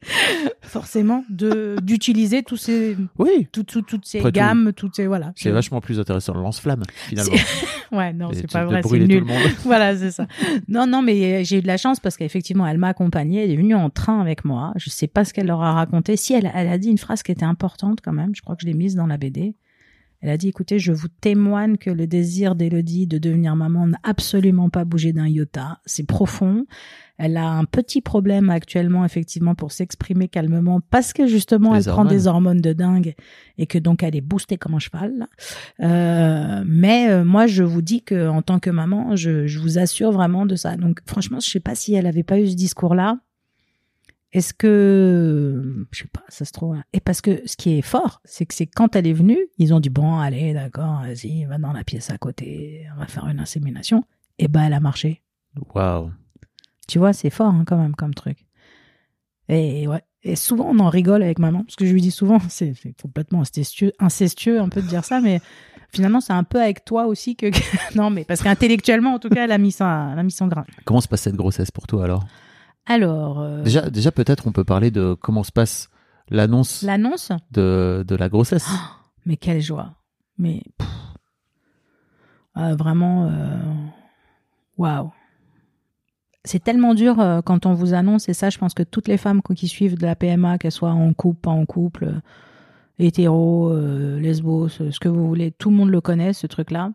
forcément, de d'utiliser tous ces, Oui. tout, tout- toutes ces Après tout, gammes, toutes ces voilà. C'est vachement plus intéressant le lance-flamme, finalement. Ouais, non, c'est pas vrai, c'est nul. voilà, c'est ça. Non, non, mais j'ai eu de la chance parce qu'effectivement, elle m'a accompagnée. Elle est venue en train avec moi. Je sais pas ce qu'elle leur a raconté. Si elle, elle a dit une phrase qui était importante quand même. Je crois que je l'ai mise dans la BD. Elle a dit, écoutez, je vous témoigne que le désir d'Élodie de devenir maman n'a absolument pas bougé d'un iota. C'est profond. Elle a un petit problème actuellement, effectivement, pour s'exprimer calmement parce que justement, Les elle prend des hormones de dingue et que donc elle est boostée comme un cheval. Euh, mais euh, moi, je vous dis que en tant que maman, je, je vous assure vraiment de ça. Donc, franchement, je sais pas si elle avait pas eu ce discours-là. Est-ce que, je sais pas, ça se trouve. hein. Et parce que ce qui est fort, c'est que c'est quand elle est venue, ils ont dit bon, allez, d'accord, vas-y, va dans la pièce à côté, on va faire une insémination. Et ben, elle a marché. Waouh. Tu vois, c'est fort hein, quand même comme truc. Et ouais. Et souvent, on en rigole avec maman, parce que je lui dis souvent, c'est c'est complètement incestueux, incestueux un peu de dire ça, mais finalement, c'est un peu avec toi aussi que. non, mais parce qu'intellectuellement, en tout cas, elle a mis, ça, elle a mis son grain. Comment se passe cette grossesse pour toi alors? Alors, euh, Déjà, déjà peut-être on peut parler de comment se passe l'annonce l'annonce, de, de la grossesse. mais quelle joie. Mais. Ah, vraiment. euh, Waouh. C'est tellement dur euh, quand on vous annonce, et ça, je pense que toutes les femmes qui suivent de la PMA, qu'elles soient en couple, pas en couple, hétéro, lesbo, ce, ce que vous voulez, tout le monde le connaît, ce truc-là.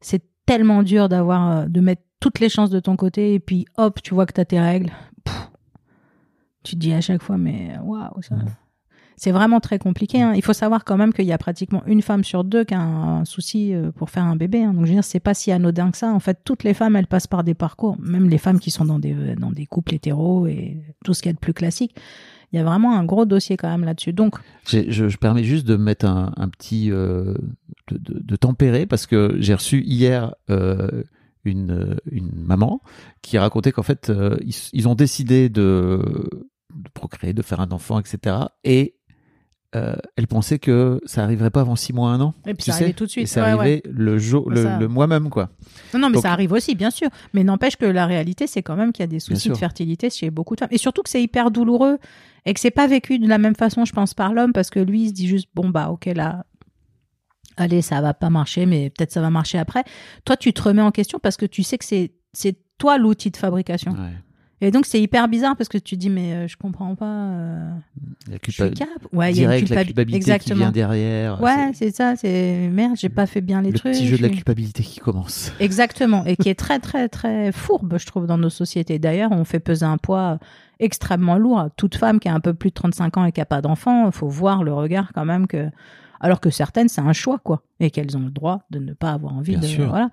C'est tellement dur d'avoir, de mettre toutes les chances de ton côté, et puis hop, tu vois que tu as tes règles. Pff. tu te dis à chaque fois, mais waouh, ça. C'est vraiment très compliqué. hein. Il faut savoir quand même qu'il y a pratiquement une femme sur deux qui a un, un souci euh, pour faire un bébé. hein. Donc je veux dire, c'est pas si anodin que ça. En fait, toutes les femmes, elles passent par des parcours, même les femmes qui sont dans des euh, dans des couples hétéros et tout ce qu'il y a de plus classique. Il y a vraiment un gros dossier quand même là-dessus. Donc Je, je permets juste de mettre un, un petit euh, de, de- de tempérer parce que j'ai reçu hier euh, une, une maman qui racontait qu'en fait euh, ils, ils ont décidé de, de procréer, de faire un enfant, etc. Et euh, elle pensait que ça arriverait pas avant six mois, un an. et puis ça sais arrive tout de suite. Et Ouais, ouais. arrivé le jour, le, Ça- le mois même quoi. Non, non, mais Donc- ça arrive aussi, bien sûr. Mais n'empêche que la réalité, c'est quand même qu'il y a des soucis de fertilité chez beaucoup de femmes. Et surtout que c'est hyper douloureux et que c'est pas vécu de la même façon, je pense, par l'homme, parce que lui, il se dit juste, bon, bah, ok, là, allez, ça va pas marcher, mais peut-être ça va marcher après. Toi, tu te remets en question parce que tu sais que c'est, c'est toi l'outil de fabrication. Ouais. Et donc, c'est hyper bizarre parce que tu te dis, mais euh, je comprends pas. euh, La je culpa- cap. Ouais, il y a une la culpabi- culpabilité qui Exactement. vient derrière. Ouais, c'est ça, c'est merde, j'ai pas fait bien les le trucs. petit jeu de la je- culpabilité qui commence. Exactement, et qui est très très très fourbe, je trouve, dans nos sociétés. D'ailleurs, on fait peser un poids extrêmement lourd. Toute femme qui a un peu plus de 35 ans et qui a pas d'enfant, faut voir le regard quand même que, alors que certaines c'est un choix quoi, et qu'elles ont le droit de ne pas avoir envie Bien de, sûr. voilà.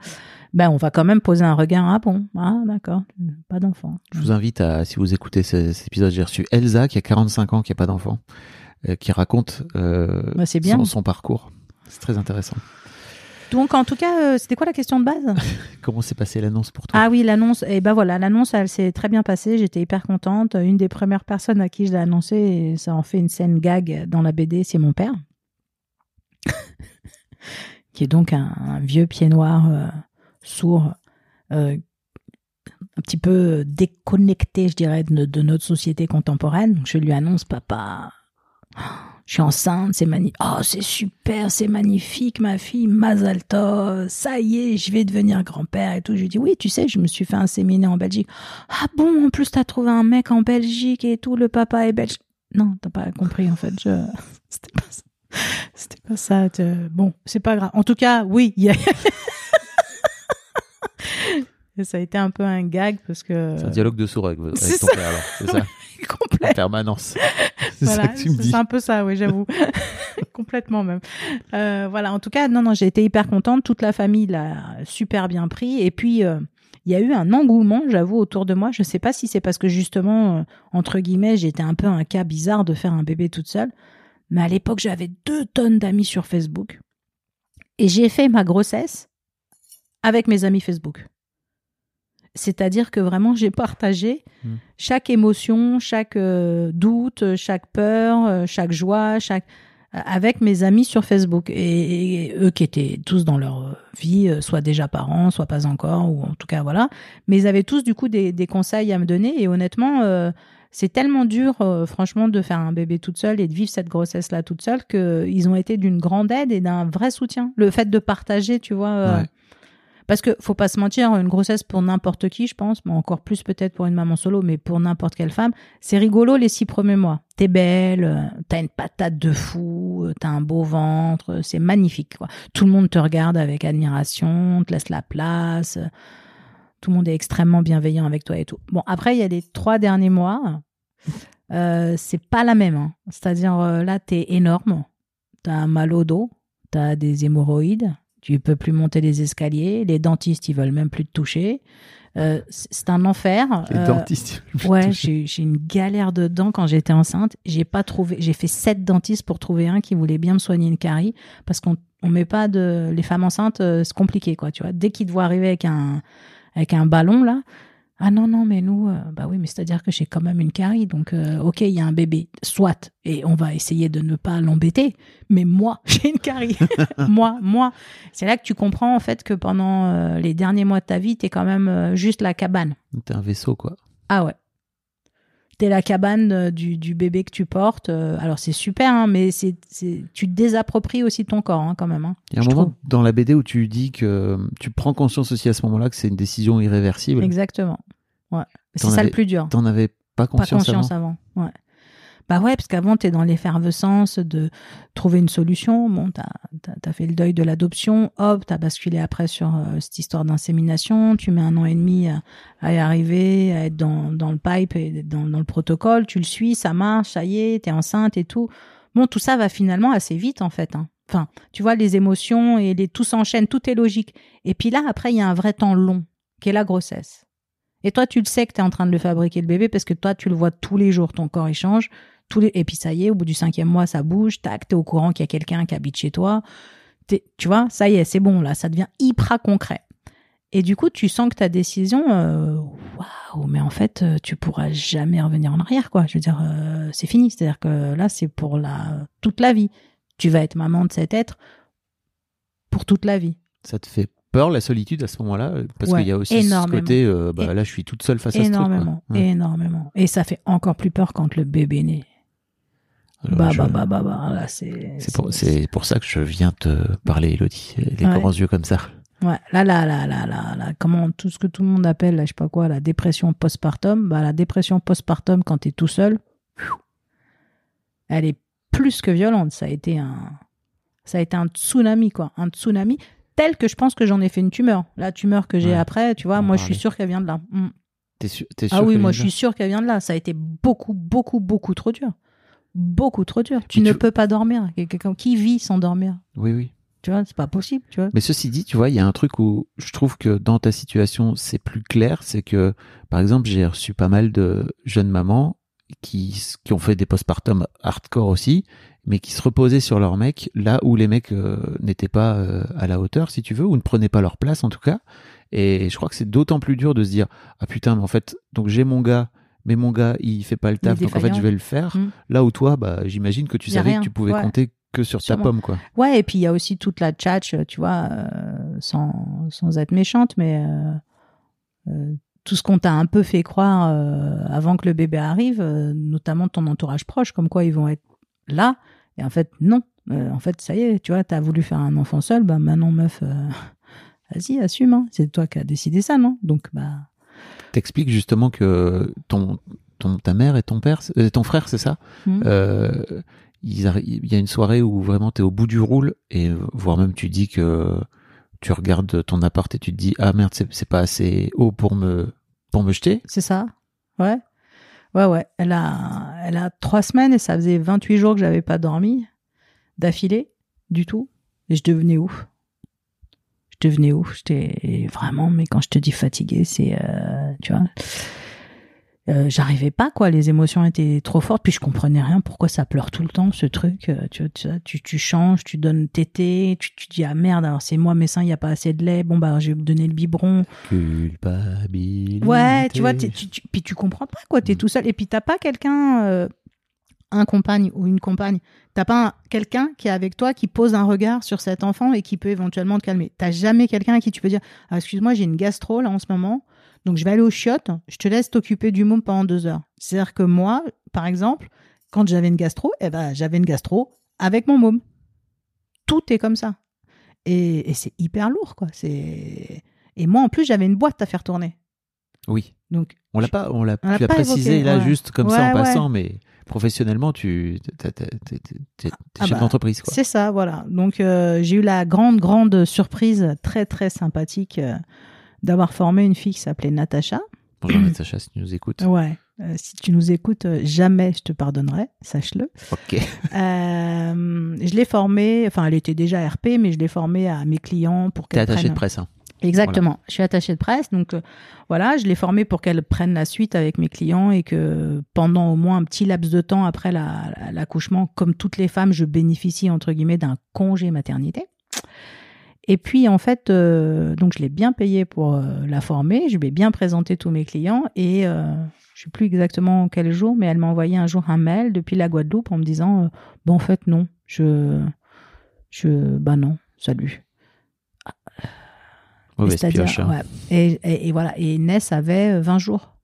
Ben on va quand même poser un regard. Ah bon, ah d'accord, pas d'enfant. Je vous invite à, si vous écoutez ce- cet épisode, j'ai reçu Elsa qui a 45 ans, qui a pas d'enfant, euh, qui raconte euh, Bah, c'est bien. son, son parcours. C'est très intéressant. Donc en tout cas, euh, c'était quoi la question de base? Comment s'est passée l'annonce pour toi? Ah oui, l'annonce. Et ben voilà, l'annonce, elle s'est très bien passée. J'étais hyper contente. Une des premières personnes à qui je l'ai annoncé, et ça en fait une scène gag dans la BD, c'est mon père, qui est donc un, un vieux pied noir euh, sourd, euh, un petit peu déconnecté, je dirais, de, notre société contemporaine. Je lui annonce, papa, je suis enceinte, c'est magnifique. Oh, c'est super, c'est magnifique, ma fille, Mazalto, ça y est, je vais devenir grand-père et tout. Je lui dis, oui, tu sais, je me suis fait inséminer en Belgique. Ah bon, en plus, t'as trouvé un mec en Belgique et tout, le papa est belge. Non, t'as pas compris, en fait. C'était pas ça. C'était Ça, te- bon, c'est pas grave. En tout cas, oui, y a... ça a été un peu un gag parce que C'est un dialogue de sourd avec, avec ton ça. père, alors, c'est ça, complet. en permanence. C'est Voilà, ça que tu me c'est dis. c'est un peu ça, oui, j'avoue. Complètement même. Euh, voilà, en tout cas, non, non, j'ai été hyper contente. Toute la famille l'a super bien pris. Et puis, euh, il y a eu un engouement, j'avoue, autour de moi. Je sais pas si c'est parce que justement, euh, entre guillemets, j'étais un peu un cas bizarre de faire un bébé toute seule. Mais à l'époque, j'avais deux tonnes d'amis sur Facebook. Et j'ai fait ma grossesse avec mes amis Facebook. C'est-à-dire que vraiment, j'ai partagé Hmm. chaque émotion, chaque euh, doute, chaque peur, euh, chaque joie, chaque euh, avec mes amis sur Facebook et, et eux qui étaient tous dans leur vie, soit déjà parents, soit pas encore, ou en tout cas voilà. Mais ils avaient tous du coup des, des conseils à me donner et honnêtement, c'est tellement dur, euh, franchement, de faire un bébé toute seule et de vivre cette grossesse-là toute seule que ils ont été d'une grande aide et d'un vrai soutien. Le fait de partager, tu vois. euh, Ouais. Parce que faut pas se mentir, une grossesse pour n'importe qui, je pense, mais encore plus peut-être pour une maman solo, mais pour n'importe quelle femme, c'est rigolo les six premiers mois. T'es belle, euh, t'as une patate de fou, euh, t'as un beau ventre, c'est magnifique. Quoi. Tout le monde te regarde avec admiration, te laisse la place, tout le monde est extrêmement bienveillant avec toi et tout. Bon, après il y a les trois derniers mois, euh, c'est pas la même. hein. C'est-à-dire euh, là t'es énorme, t'as un mal au dos, t'as des hémorroïdes, tu peux plus monter les escaliers, les dentistes ils veulent même plus te toucher. Euh, c'est un enfer. Les Euh, dentistes. Ouais, j'ai j'ai une galère de dents quand j'étais enceinte. J'ai pas trouvé, j'ai fait sept dentistes pour trouver un qui voulait bien me soigner une carie parce qu'on on met pas de les femmes enceintes, euh, c'est compliqué quoi, tu vois. Dès qu'ils te voient arriver avec un avec un ballon là, ah non non mais nous, euh, bah oui mais c'est à dire que j'ai quand même une carie donc euh, ok il y a un bébé, soit et on va essayer de ne pas l'embêter, mais moi j'ai une carie, moi moi. C'est là que tu comprends en fait que pendant euh, les derniers mois de ta vie t'es quand même juste la cabane. T'es un vaisseau, quoi. Ah ouais. T'es la cabane euh, du, du bébé que tu portes. euh, alors c'est super, hein, mais c'est, tu te désappropries aussi ton corps hein, quand même. hein, Il y a un moment trouve. dans la BD où tu dis que tu prends conscience aussi à ce moment-là que c'est une décision irréversible. Exactement. Ouais. C'est ça le plus dur. T'en avais pas Pas conscience, conscience avant avant. Ouais. Bah ouais, parce qu'avant, tu es dans l'effervescence de trouver une solution. Bon, tu as, fait le deuil de l'adoption. Hop, tu as basculé après sur euh, cette histoire d'insémination. Tu mets un an et demi à, y arriver, à être dans, dans le pipe et dans, dans le protocole. Tu le suis, ça marche, ça y est, tu es enceinte et tout. Bon, tout ça va finalement assez vite, en fait. hein. Enfin, tu vois, les émotions et les, tout s'enchaîne, tout est logique. Et puis là, après, il y a un vrai temps long, qui est la grossesse. Et toi, tu le sais que tu es en train de le fabriquer, le bébé, parce que toi, tu le vois tous les jours, ton corps, il change. Tous les... Et puis ça y est, au bout du cinquième mois, ça bouge, tac, t'es au courant qu'il y a quelqu'un qui habite chez toi. T'es- Tu vois, ça y est, c'est bon, là, ça devient hyper concret. Et du coup, tu sens que ta décision, euh, waouh, mais en fait, euh, tu pourras jamais revenir en arrière, quoi. Je veux dire, euh, c'est fini. C'est-à-dire que là, c'est pour la toute la vie. Tu vas être maman de cet être pour toute la vie. Ça te fait peur la solitude à ce moment-là? Parce Ouais, qu'il y a aussi ce côté, euh, bah, là je suis toute seule face à ce truc. Énormément, Ouais. énormément. Et ça fait encore plus peur quand le bébé naît. Alors, Bah, je- bah, bah, bah, bah, là, c'est. C'est pour, ça que je viens te parler, Elodie. Les Ouais. grands yeux comme ça. Ouais, là, là, là, là, là, là, comment tout ce que tout le monde appelle, là, je sais pas quoi, la dépression postpartum, bah, la dépression postpartum quand t'es tout seul, elle est plus que violente. Ça a été un, ça a été un tsunami, quoi, un tsunami tel que je pense que j'en ai fait une tumeur. La tumeur que j'ai Ouais. après, tu vois, moi, je suis sûre qu'elle vient de là. Mm. T'es sûr, sûr Ah oui, moi, je suis sûre qu'elle vient de là. Ça a été beaucoup, beaucoup, beaucoup trop dur. Beaucoup trop dur. Tu ne peux pas dormir. Quelqu'un qui vit sans dormir. Oui, oui. Tu vois, c'est pas possible, tu vois. Mais ceci dit, tu vois, il y a un truc où je trouve que dans ta situation, c'est plus clair. C'est que, par exemple, j'ai reçu pas mal de jeunes mamans qui, qui ont fait des postpartum hardcore aussi, mais qui se reposaient sur leurs mecs là où les mecs euh, n'étaient pas euh, à la hauteur, si tu veux, ou ne prenaient pas leur place en tout cas. Et je crois que c'est d'autant plus dur de se dire ah putain, mais en fait, donc j'ai mon gars, mais mon gars il fait pas le taf, donc en fait je vais le faire. Mm. Là où toi, bah j'imagine que tu savais rien. que tu pouvais Ouais. compter que sur ta Sûrement. pomme quoi. Ouais, et puis il y a aussi toute la tchatch, tu vois, euh, sans, sans être méchante, mais euh, euh, tout ce qu'on t'a un peu fait croire euh, avant que le bébé arrive, euh, notamment ton entourage proche, comme quoi ils vont être là, et en fait, non. Euh, en fait, ça y est, tu vois, t'as voulu faire un enfant seul, bah maintenant, meuf, euh, vas-y, assume, hein. c'est toi qui as décidé ça, non? Donc, bah, T'expliques justement que ton, ton ta mère et ton père, euh, ton frère, c'est ça hmm. Euh, il y a une soirée où vraiment t'es au bout du roule et voire même tu dis que tu regardes ton appart et tu te dis ah merde c'est c'est pas assez haut pour me pour me jeter. C'est ça Ouais. Ouais, ouais. Elle a, elle a trois semaines et ça faisait 28 jours que j'avais pas dormi d'affilée, du tout. Et je devenais ouf. Je devenais ouf. J'étais vraiment, mais quand je te dis fatiguée, c'est, euh, tu vois, euh, j'arrivais pas, quoi. Les émotions étaient trop fortes. Puis je comprenais rien. Pourquoi ça pleure tout le temps, ce truc. euh, Tu, vois, tu, tu, tu changes, tu donnes tété, tu, tu dis, ah merde, alors c'est moi, mes seins, il y a pas assez de lait. Bon, bah, je vais me donner le biberon. Culpabilité. Ouais, tu vois, tu, tu- puis tu comprends pas quoi, t'es Mm. tout seul. Et puis t'as pas quelqu'un, un compagne ou une compagne, t'as pas un- quelqu'un qui est avec toi qui pose un regard sur cet enfant et qui peut éventuellement te calmer. T'as jamais quelqu'un à qui tu peux dire, ah, excuse-moi, j'ai une gastro là en ce moment, donc je vais aller aux chiottes, je te laisse t'occuper du môme pendant deux heures. C'est-à-dire que moi, par exemple, quand j'avais une gastro, eh ben j'avais une gastro avec mon môme. Tout est comme ça. Et, et c'est hyper lourd, quoi. C'est et moi en plus j'avais une boîte à faire tourner. Oui. Donc On l'a pas, on l'a, tu l'as précisé évoqué, là ouais. juste comme ça en ouais. passant, mais professionnellement, tu t'es, t'es- t'es- t'es- t'es Ah chef bah, d'entreprise. C'est ça, voilà. Donc euh, j'ai eu la grande, grande surprise, très, très sympathique, euh, d'avoir formé une fille qui s'appelait Natacha. Bonjour Natacha, si tu nous écoutes. Ouais. Euh, si tu nous écoutes, jamais je te pardonnerai, sache-le. Ok. Je l'ai formée, enfin elle était déjà RP, mais je l'ai formée à mes clients pour T'es qu'elle attaché prenne... de presse. Hein. Exactement. Je suis attachée de presse, donc euh, voilà, je l'ai formée pour qu'elle prenne la suite avec mes clients et que pendant au moins un petit laps de temps après la- la- l'accouchement, comme toutes les femmes, je bénéficie entre guillemets d'un congé maternité. Et puis en fait, euh, donc je l'ai bien payée pour euh, la former, je lui ai bien présenté tous mes clients et je sais plus exactement quel jour, mais elle m'a envoyé un jour un mail depuis la Guadeloupe en me disant, bon en fait non, je, je, bah non, salut. Mauvaise pioche. hein. ouais. Et, et- et voilà. Et Inès avait 20 jours.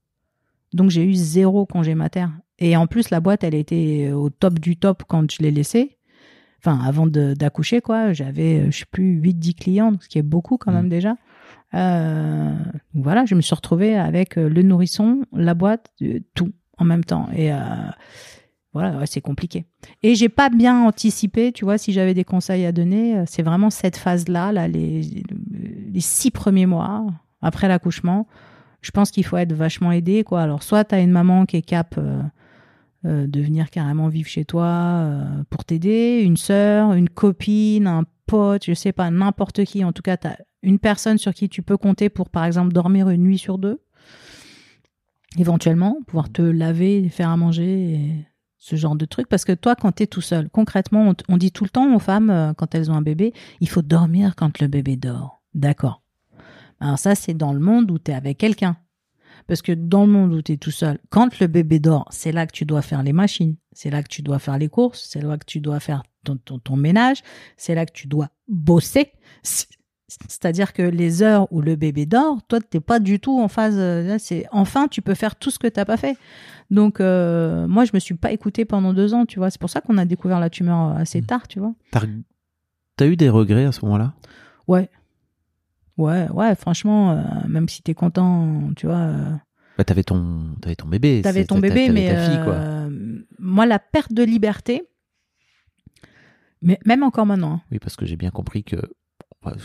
Donc j'ai eu zéro congé mater. Et en plus, la boîte, elle était au top du top quand je l'ai laissée. Enfin, avant d'accoucher, quoi. J'avais, euh, je sais plus, 8-10 clients, ce qui est beaucoup quand Mm. même déjà. Euh, voilà, je me suis retrouvée avec euh, le nourrisson, la boîte, euh, tout en même temps. Et euh, voilà, ouais, c'est compliqué. Et j'ai pas bien anticipé, tu vois, si j'avais des conseils à donner, euh, c'est vraiment cette phase-là, là, les, les six premiers mois après l'accouchement. Je pense qu'il faut être vachement aidé, quoi. Alors, soit tu as une maman qui est cap euh, euh, de venir carrément vivre chez toi euh, pour t'aider, une sœur, une copine, un pote, je sais pas, n'importe qui. En tout cas, tu as une personne sur qui tu peux compter pour, par exemple, dormir une nuit sur deux. Éventuellement, pouvoir te laver, faire à manger, ce genre de truc. Parce que toi, quand tu es tout seul, concrètement, on, dit tout le temps aux femmes, quand elles ont un bébé, il faut dormir quand le bébé dort. D'accord. Alors ça, c'est dans le monde où tu es avec quelqu'un. Parce que dans le monde où tu es tout seul, quand le bébé dort, c'est là que tu dois faire les machines, c'est là que tu dois faire les courses, c'est là que tu dois faire ton, ton, ton ménage, c'est là que tu dois bosser. C'est- C'est-à-dire que les heures où le bébé dort, toi, t'es pas du tout en phase. euh, C'est enfin, tu peux faire tout ce que t'as pas fait. Donc, euh, moi, je me suis pas écoutée pendant deux ans, tu vois. C'est pour ça qu'on a découvert la tumeur assez Mm. tard, tu vois. T'as, t'as eu des regrets à ce moment-là? Ouais. Ouais, ouais, franchement, euh, même si t'es content, tu vois. euh, bah, T'avais ton, t'avais ton bébé. T'avais c'est- ton t'a- bébé, t'avais mais ta fille, quoi. euh, moi, la perte de liberté, mais même encore maintenant, hein. Oui, parce que j'ai bien compris que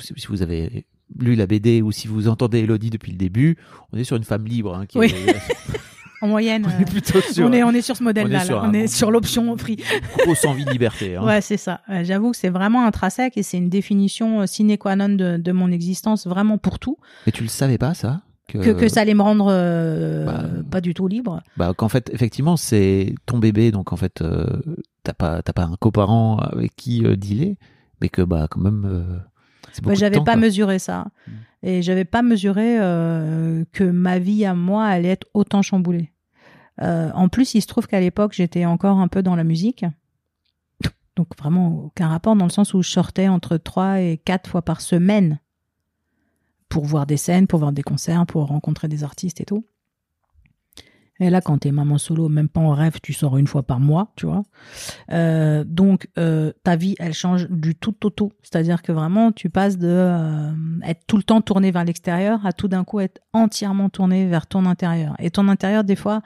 si si vous avez lu la BD ou si vous entendez Elodie depuis le début, on est sur une femme libre. Hein, qui Oui. est, en moyenne, on est euh, plutôt sur on, est, on est sur ce modèle-là, on est là. sur on est sur l'option free. grosse envie de liberté. Hein. Ouais, c'est ça. J'avoue que c'est vraiment intrinsèque et c'est une définition euh, sine qua non de, de mon existence, vraiment pour tout. Mais tu le savais pas, ça? Que, que ça allait me rendre euh, bah, pas du tout libre. Bah, qu'en fait, effectivement, c'est ton bébé, donc en fait, euh, t'as pas, t'as pas un coparent avec qui euh, dealer, mais que bah quand même, Bah, j'avais temps, pas quoi. mesuré ça. Mm. Et j'avais pas mesuré que ma vie à moi allait être autant chamboulée. Euh, en plus, il se trouve qu'à l'époque, j'étais encore un peu dans la musique. Donc vraiment aucun rapport dans le sens où je sortais entre trois et quatre fois par semaine pour voir des scènes, pour voir des concerts, pour rencontrer des artistes et tout. Et là, quand t'es maman solo, même pas en rêve, tu sors une fois par mois, tu vois. Euh, donc, euh, ta vie, elle change du tout au tout. C'est-à-dire que vraiment, tu passes de être tout le temps tourné vers l'extérieur à tout d'un coup être entièrement tourné vers ton intérieur. Et ton intérieur, des fois,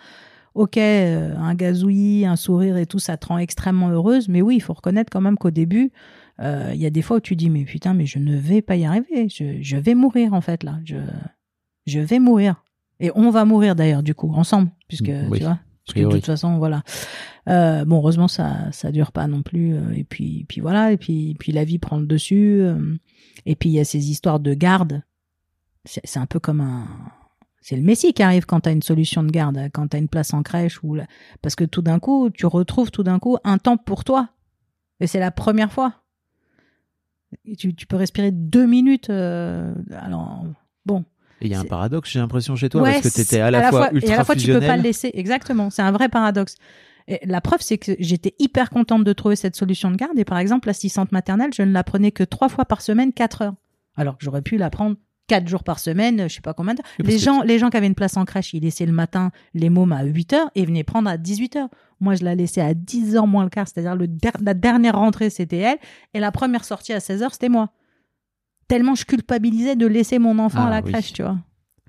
ok, euh, un gazouillis, un sourire et tout, ça te rend extrêmement heureuse. Mais oui, il faut reconnaître quand même qu'au début, euh, il y a des fois où tu dis, mais putain, mais je ne vais pas y arriver. Je, je vais mourir, en fait, là. Je, je vais mourir. Et on va mourir, d'ailleurs, du coup, ensemble. Puisque, Mm, oui. tu vois. Parce que de toute façon, voilà. Euh, bon, heureusement, ça, ça dure pas non plus. Et puis, puis voilà. Et puis, puis la vie prend le dessus. Et puis, il y a ces histoires de garde. C'est un peu comme un. C'est le Messie qui arrive quand tu as une solution de garde, quand tu as une place en crèche. ou Parce que tout d'un coup, tu retrouves tout d'un coup un temps pour toi. Et c'est la première fois. Et tu, tu peux respirer deux minutes. euh, alors, bon. Il y a un paradoxe, j'ai l'impression, chez toi, Ouais, parce que tu étais à la, fois, ultra et à la fois tu peux pas le laisser. Exactement, c'est un vrai paradoxe. Et la preuve, c'est que j'étais hyper contente de trouver cette solution de garde. Et par exemple, l'assistante maternelle, je ne la prenais que trois fois par semaine, quatre heures. Alors que j'aurais pu la prendre quatre jours par semaine, je sais pas combien de temps. Oui, Les gens, les gens qui avaient une place en crèche, ils laissaient le matin les mômes à 8 heures et venaient prendre à 18 heures. Moi, je la laissais à 10 heures moins le quart, c'est-à-dire le der- la dernière rentrée, c'était elle. Et la première sortie à 16 heures, c'était moi. Tellement je culpabilisais de laisser mon enfant Ah, à la oui. crèche, tu vois.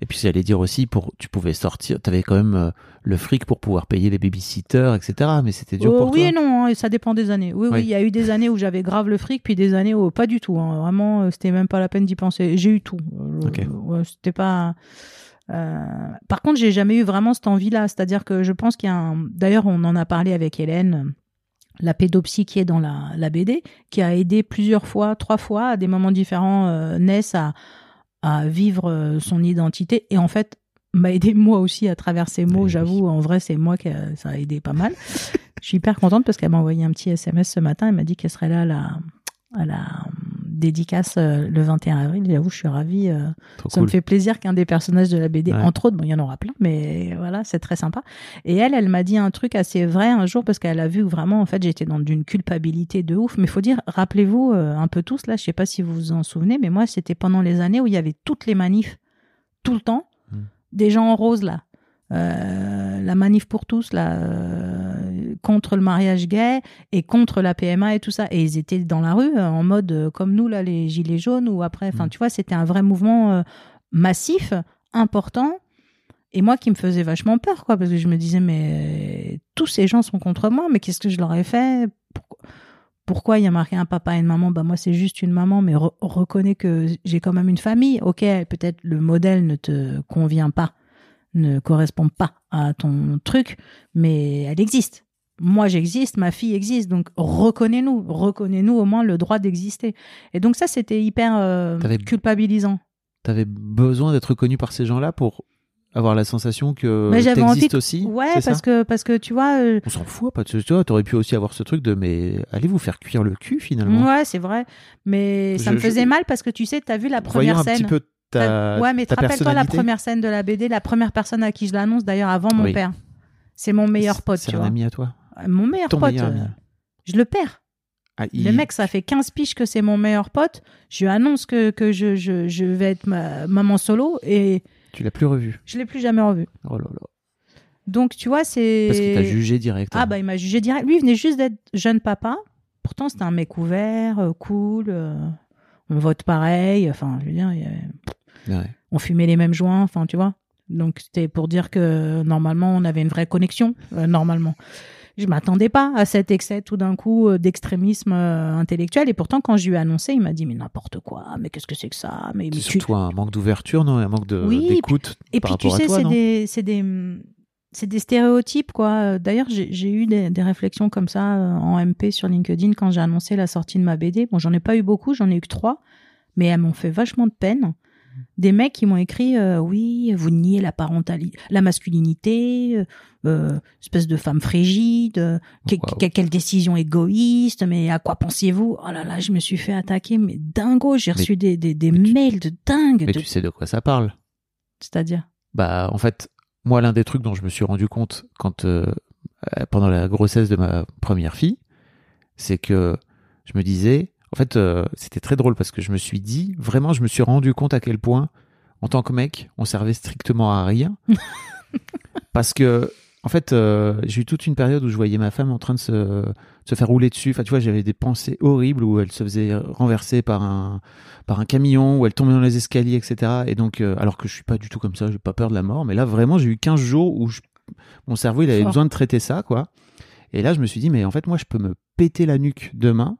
Et puis j'allais dire aussi, pour, tu pouvais sortir, tu avais quand même euh, le fric pour pouvoir payer les babysitters, etc. Mais c'était dur Euh, pour oui toi. et non, hein, ça dépend des années. Oui, oui, Oui. il y a eu des années où j'avais grave le fric, puis des années où pas du tout. hein. Vraiment, euh, c'était même pas la peine d'y penser. J'ai eu tout. Euh, Ok. ouais, c'était pas. euh, Par contre, j'ai jamais eu vraiment cette envie-là. C'est-à-dire que je pense qu'il y a un. D'ailleurs, on en a parlé avec Hélène, la pédopsie qui est dans la, la BD, qui a aidé plusieurs fois, trois fois, à des moments différents, euh, Ness à, à vivre son identité. Et en fait, m'a aidé moi aussi à travers ces mots. Oui, J'avoue, en vrai, c'est moi qui a- ça a aidé pas mal. Je suis hyper contente parce qu'elle m'a envoyé un petit SMS ce matin. Elle m'a dit qu'elle serait là à la, à la euh, dédicace euh, le 21 avril. J'avoue, je suis ravie. euh, ça cool. me fait plaisir qu'un des personnages de la BD, Ouais. entre autres, bon, il y en aura plein, mais voilà, c'est très sympa. Et elle, elle m'a dit un truc assez vrai un jour parce qu'elle a vu vraiment, en fait, j'étais dans d'une culpabilité de ouf. Mais faut dire, rappelez-vous euh, un peu tous là, je sais pas si vous vous en souvenez, mais moi, c'était pendant les années où il y avait toutes les manifs, tout le temps. Des gens en rose là. Euh, la manif pour tous là euh, contre le mariage gay et contre la PMA et tout ça. Et ils étaient dans la rue euh, en mode comme nous là les gilets jaunes ou après. Enfin Mm. tu vois c'était un vrai mouvement massif important. Et moi qui me faisait vachement peur quoi parce que je me disais mais tous ces gens sont contre moi mais qu'est-ce que je leur ai fait? Pourquoi, pourquoi il y a marqué un papa et une maman? Bah moi c'est juste une maman mais re- reconnais que j'ai quand même une famille ok peut-être le modèle ne te convient pas ne correspond pas à ton truc, mais elle existe. Moi, j'existe, ma fille existe, donc reconnais-nous, reconnais-nous au moins le droit d'exister. Et donc ça, c'était hyper euh, culpabilisant. T'avais besoin d'être reconnu par ces gens-là pour avoir la sensation que Mais j'avais envie que- aussi Ouais, parce ça que parce que tu vois, euh, On s'en fout, pas. Tu vois, t'aurais pu aussi avoir ce truc de mais allez vous faire cuire le cul finalement. ouais, c'est vrai, mais ça Je- me faisait je- mal parce que tu sais, t'as vu la Voyons première un scène. petit peu ta, ouais, mais rappelle-toi la première scène de la BD, la première personne à qui je l'annonce d'ailleurs avant mon Oui. père. C'est mon meilleur pote, C'est un vois. ami à toi. Mon meilleur Ton pote. meilleur ami. euh, Je le perds. Ah, Le mec, ça fait 15 piges que c'est mon meilleur pote. Je lui annonce que, que je, je, je vais être ma- maman solo et Tu l'as plus revu. je l'ai plus jamais revu. Oh là là. Donc, tu vois, c'est. Parce qu'il t'a jugé direct. Ah, hein. bah, il m'a jugé direct. Lui, il venait juste d'être jeune papa. Pourtant, c'était un mec ouvert, euh, cool. euh, on vote pareil. Enfin, je veux dire, il y avait- Ouais. on fumait les mêmes joints. Enfin, tu vois. Donc, c'était pour dire que normalement, on avait une vraie connexion. euh, normalement. Je m'attendais pas à cet excès tout d'un coup euh, d'extrémisme euh, intellectuel. Et pourtant, quand je lui ai annoncé, il m'a dit Mais n'importe quoi, mais qu'est-ce que c'est que ça? Mais, mais C'est tu- surtout un manque d'ouverture, non? Un manque de- Oui, d'écoute Et par puis tu sais, c'est des, c'est des, c'est des stéréotypes quoi. D'ailleurs, j'ai j'ai eu des, des réflexions comme ça euh, en MP sur LinkedIn quand j'ai annoncé la sortie de ma BD. Bon, j'en ai pas eu beaucoup, j'en ai eu que trois, mais elles m'ont fait vachement de peine. Des mecs qui m'ont écrit euh, oui, vous niez la parentalité, la masculinité, euh, euh, espèce de femme frigide, que- Waouh. que- quelle décision égoïste, mais à quoi pensiez-vous Oh là là, je me suis fait attaquer, mais dingo, j'ai reçu des, des, des mais tu- mails de dingue, Mais de- tu sais de quoi ça parle? C'est-à-dire? Bah, en fait, moi, l'un des trucs dont je me suis rendu compte quand euh, pendant la grossesse de ma première fille, c'est que je me disais, en fait, euh, c'était très drôle parce que je me suis dit, vraiment, je me suis rendu compte à quel point, en tant que mec, on servait strictement à rien. parce que, en fait, euh, j'ai eu toute une période où je voyais ma femme en train de se, de se faire rouler dessus. Enfin, tu vois, j'avais des pensées horribles où elle se faisait renverser par un, par un camion, où elle tombait dans les escaliers, etc. Et donc, euh, alors que je suis pas du tout comme ça, j'ai pas peur de la mort. Mais là, vraiment, j'ai eu 15 jours où je, mon cerveau, il avait Fort. besoin de traiter ça, quoi. Et là, je me suis dit, mais en fait, moi, je peux me péter la nuque demain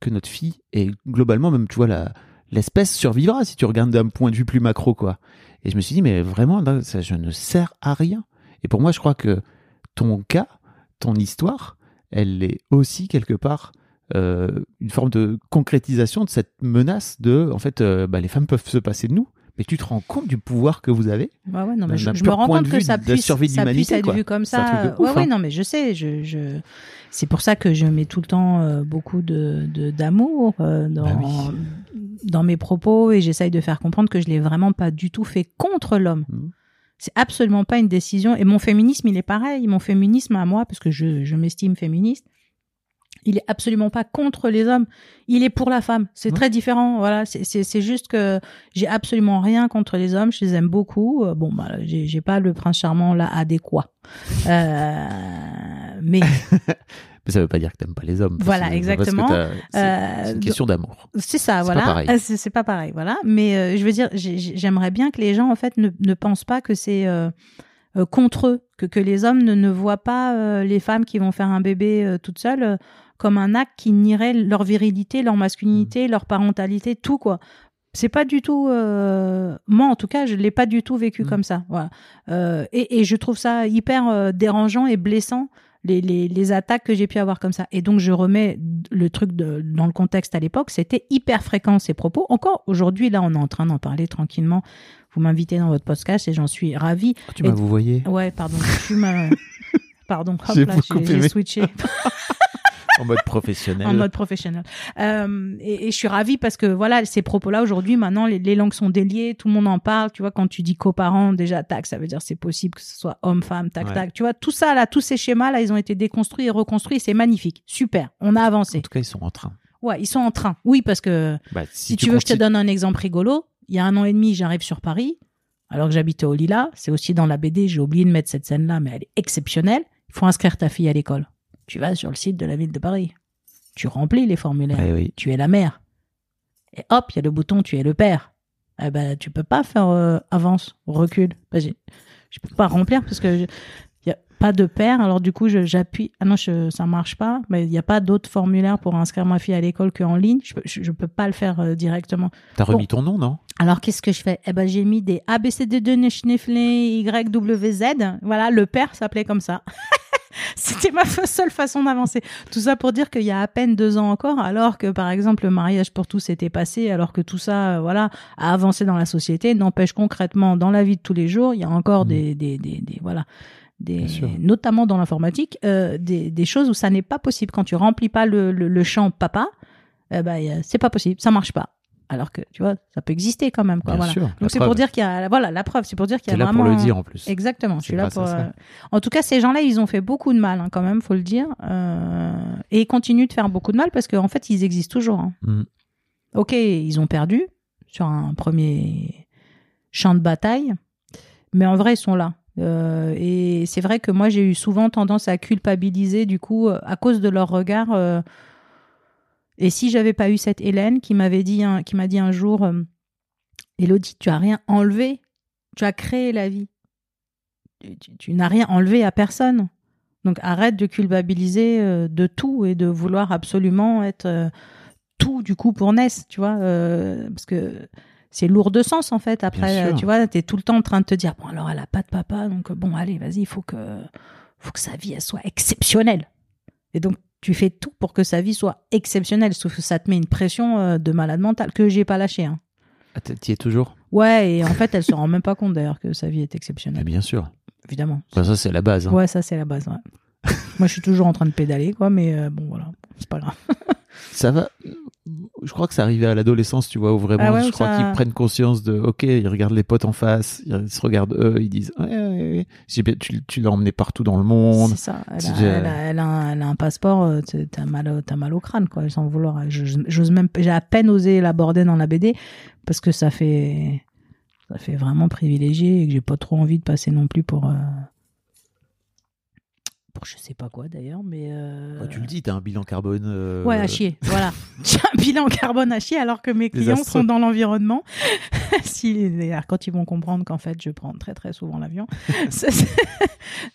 que notre fille et globalement même, tu vois, la l'espèce survivra si tu regardes d'un point de vue plus macro, quoi. Et je me suis dit, mais vraiment, ça, je ne sers à rien. Et pour moi, je crois que ton cas, ton histoire, elle est aussi quelque part euh, une forme de concrétisation de cette menace de, en fait, euh, bah, les femmes peuvent se passer de nous. Mais tu te rends compte du pouvoir que vous avez Bah ouais, non, mais je, me rends compte que ça puisse, ça puisse être quoi. vu comme ça. ouais, ouais, hein. non, mais je sais. Je, je... C'est pour ça que je mets tout le temps euh, beaucoup de d'amour euh, dans, Bah oui. dans mes propos et j'essaye de faire comprendre que je l'ai vraiment pas du tout fait contre l'homme. Mhm. C'est absolument pas une décision. Et mon féminisme, il est pareil. Mon féminisme à moi, parce que je, je m'estime féministe, il est absolument pas contre les hommes. Il est pour la femme. C'est Ouais. très différent. Voilà. C'est- juste que j'ai absolument rien contre les hommes. Je les aime beaucoup. Euh, Bon, bah, j'ai pas le prince charmant là adéquat. Euh, mais Mais ça veut pas dire que t'aimes pas les hommes. Voilà, exactement. C'est Euh, c'est une question d'amour. c'est ça, voilà. C'est pas pareil, voilà. Mais euh, je veux dire, j'ai- j'ai- j'aimerais bien que les gens, en fait, ne, ne pensent pas que c'est contre eux, que, que les hommes ne, ne voient pas euh, les femmes qui vont faire un bébé euh, toutes seules comme un acte qui nierait leur virilité, leur masculinité, Mm. leur parentalité, tout quoi. C'est pas du tout. euh, Moi, en tout cas, je l'ai pas du tout vécu Mm. comme ça. Voilà. Euh, et, et je trouve ça hyper euh, dérangeant et blessant les, les, les attaques que j'ai pu avoir comme ça. Et donc, je remets le truc de, dans le contexte à l'époque. C'était hyper fréquent ces propos. Encore aujourd'hui, là, on est en train d'en parler tranquillement. Vous m'invitez dans votre podcast et j'en suis ravie. Oh, tu m'as vous voyez Ouais, pardon. Je suis ma... Pardon, hop là, j'ai switché en mode professionnel. en mode professionnel. Euh, et, et je suis ravie parce que voilà, ces propos-là aujourd'hui, maintenant, les, les langues sont déliées, tout le monde en parle. Tu vois, quand tu dis coparents, déjà, tac, ça veut dire c'est possible que ce soit homme, femme, tac, Ouais. tac. Tu vois, tout ça là, tous ces schémas là, ils ont été déconstruits et reconstruits. C'est magnifique, super. On a En avancé. tout cas, ils sont en train. Ouais, ils sont en train. Oui, parce que Bah, si, tu, veux, je te donne un exemple rigolo. Il y a un an et demi, j'arrive sur Paris, alors que j'habitais au Lila. C'est aussi dans la BD, j'ai oublié de mettre cette scène-là, mais elle est exceptionnelle. Il faut inscrire ta fille à l'école. Tu vas sur le site de la ville de Paris. Tu remplis les formulaires. Oui. Tu es la mère. Et hop, il y a le bouton tu es le père. Eh ben, tu peux pas faire euh, avance, recul. J'ai- je peux pas remplir parce que il y a pas de père. Alors du coup, j'appuie. Ah non, je, ça marche pas. Mais il y a pas d'autre formulaire pour inscrire ma fille à l'école qu'en ligne. Je, je, je peux pas le faire euh, directement. T'as remis ton nom, non? Alors qu'est-ce que je fais? Eh ben, j'ai mis des ABCD2 Schnifflé YWZ. Voilà, le père s'appelait comme ça. C'était ma seule façon d'avancer. Tout ça pour dire qu'il y a à peine deux ans encore, alors que par exemple le mariage pour tous était passé, alors que tout ça, euh, voilà, a avancé dans la société, n'empêche concrètement dans la vie de tous les jours, il y a encore Mm. des, des, des, des- voilà, des, notamment dans l'informatique, euh, des, des choses où ça n'est pas possible quand tu remplis pas le, le, le champ papa, eh ben c'est pas possible, ça marche pas. Alors que tu vois, ça peut exister quand même. Quoi, Bien voilà. sûr. Donc c'est pour dire qu'il y a, voilà, la preuve, c'est pour dire qu'il y a là vraiment. pour le dire en plus. Exactement. Je suis là pour. euh, En tout cas, ces gens-là, ils ont fait beaucoup de mal, hein, quand même, faut le dire, Euh, et ils continuent de faire beaucoup de mal parce qu'en fait, ils existent toujours. hein. Mm. Ok, ils ont perdu sur un premier champ de bataille, mais en vrai, ils sont là. Euh, et c'est vrai que moi, j'ai eu souvent tendance à culpabiliser, du coup, à cause de leur regard. Et si j'avais pas eu cette Hélène qui m'avait dit, un- qui m'a dit un jour, euh, Elodie, tu as rien enlevé, tu as créé la vie. Tu, tu- tu n'as rien enlevé à personne. Donc arrête de culpabiliser euh, de tout et de vouloir absolument être euh, tout du coup pour Ness, tu vois, parce que c'est lourd de sens en fait. Après, tu vois, t'es tout le temps en train de te dire bon alors elle a pas de papa, donc bon allez vas-y, il faut que faut que sa vie elle soit exceptionnelle. Et donc tu fais tout pour que sa vie soit exceptionnelle, sauf que ça te met une pression euh, de malade mental que j'ai pas lâché. Hein. Ah, t'y- es toujours? Ouais, et en fait elle se rend même pas compte d'ailleurs que sa vie est Mais exceptionnelle, Bien sûr. évidemment. Bah, ça, c'est la base. hein. Ouais, ça c'est la base. ouais. Moi je suis toujours en train de pédaler quoi, mais euh, bon voilà, c'est pas grave. Ça va. Je crois que c'est arrivé à l'adolescence, tu vois, où vraiment, Ah ouais, je crois ça- qu'ils prennent conscience de, ok, ils regardent les potes en face, ils se regardent eux, ils disent, ouais, ouais, ouais. Tu, tu l'as emmené partout dans le monde. C'est ça. Elle a, déjà- elle a- elle a un, elle a un passeport, euh, t'as mal, mal au crâne, quoi, sans vouloir. J'ose même, j'ai à peine osé l'aborder dans la BD parce que ça fait, ça fait vraiment privilégié et que j'ai pas trop envie de passer non plus pour, euh, pour je sais pas quoi d'ailleurs, mais. euh, Bah, tu le dis, t'as un bilan carbone. euh, Ouais, à chier. Voilà. J'ai un bilan carbone à chier alors que mes clients sont dans l'environnement. si, d'ailleurs, quand ils vont comprendre qu'en fait, je prends très très souvent l'avion.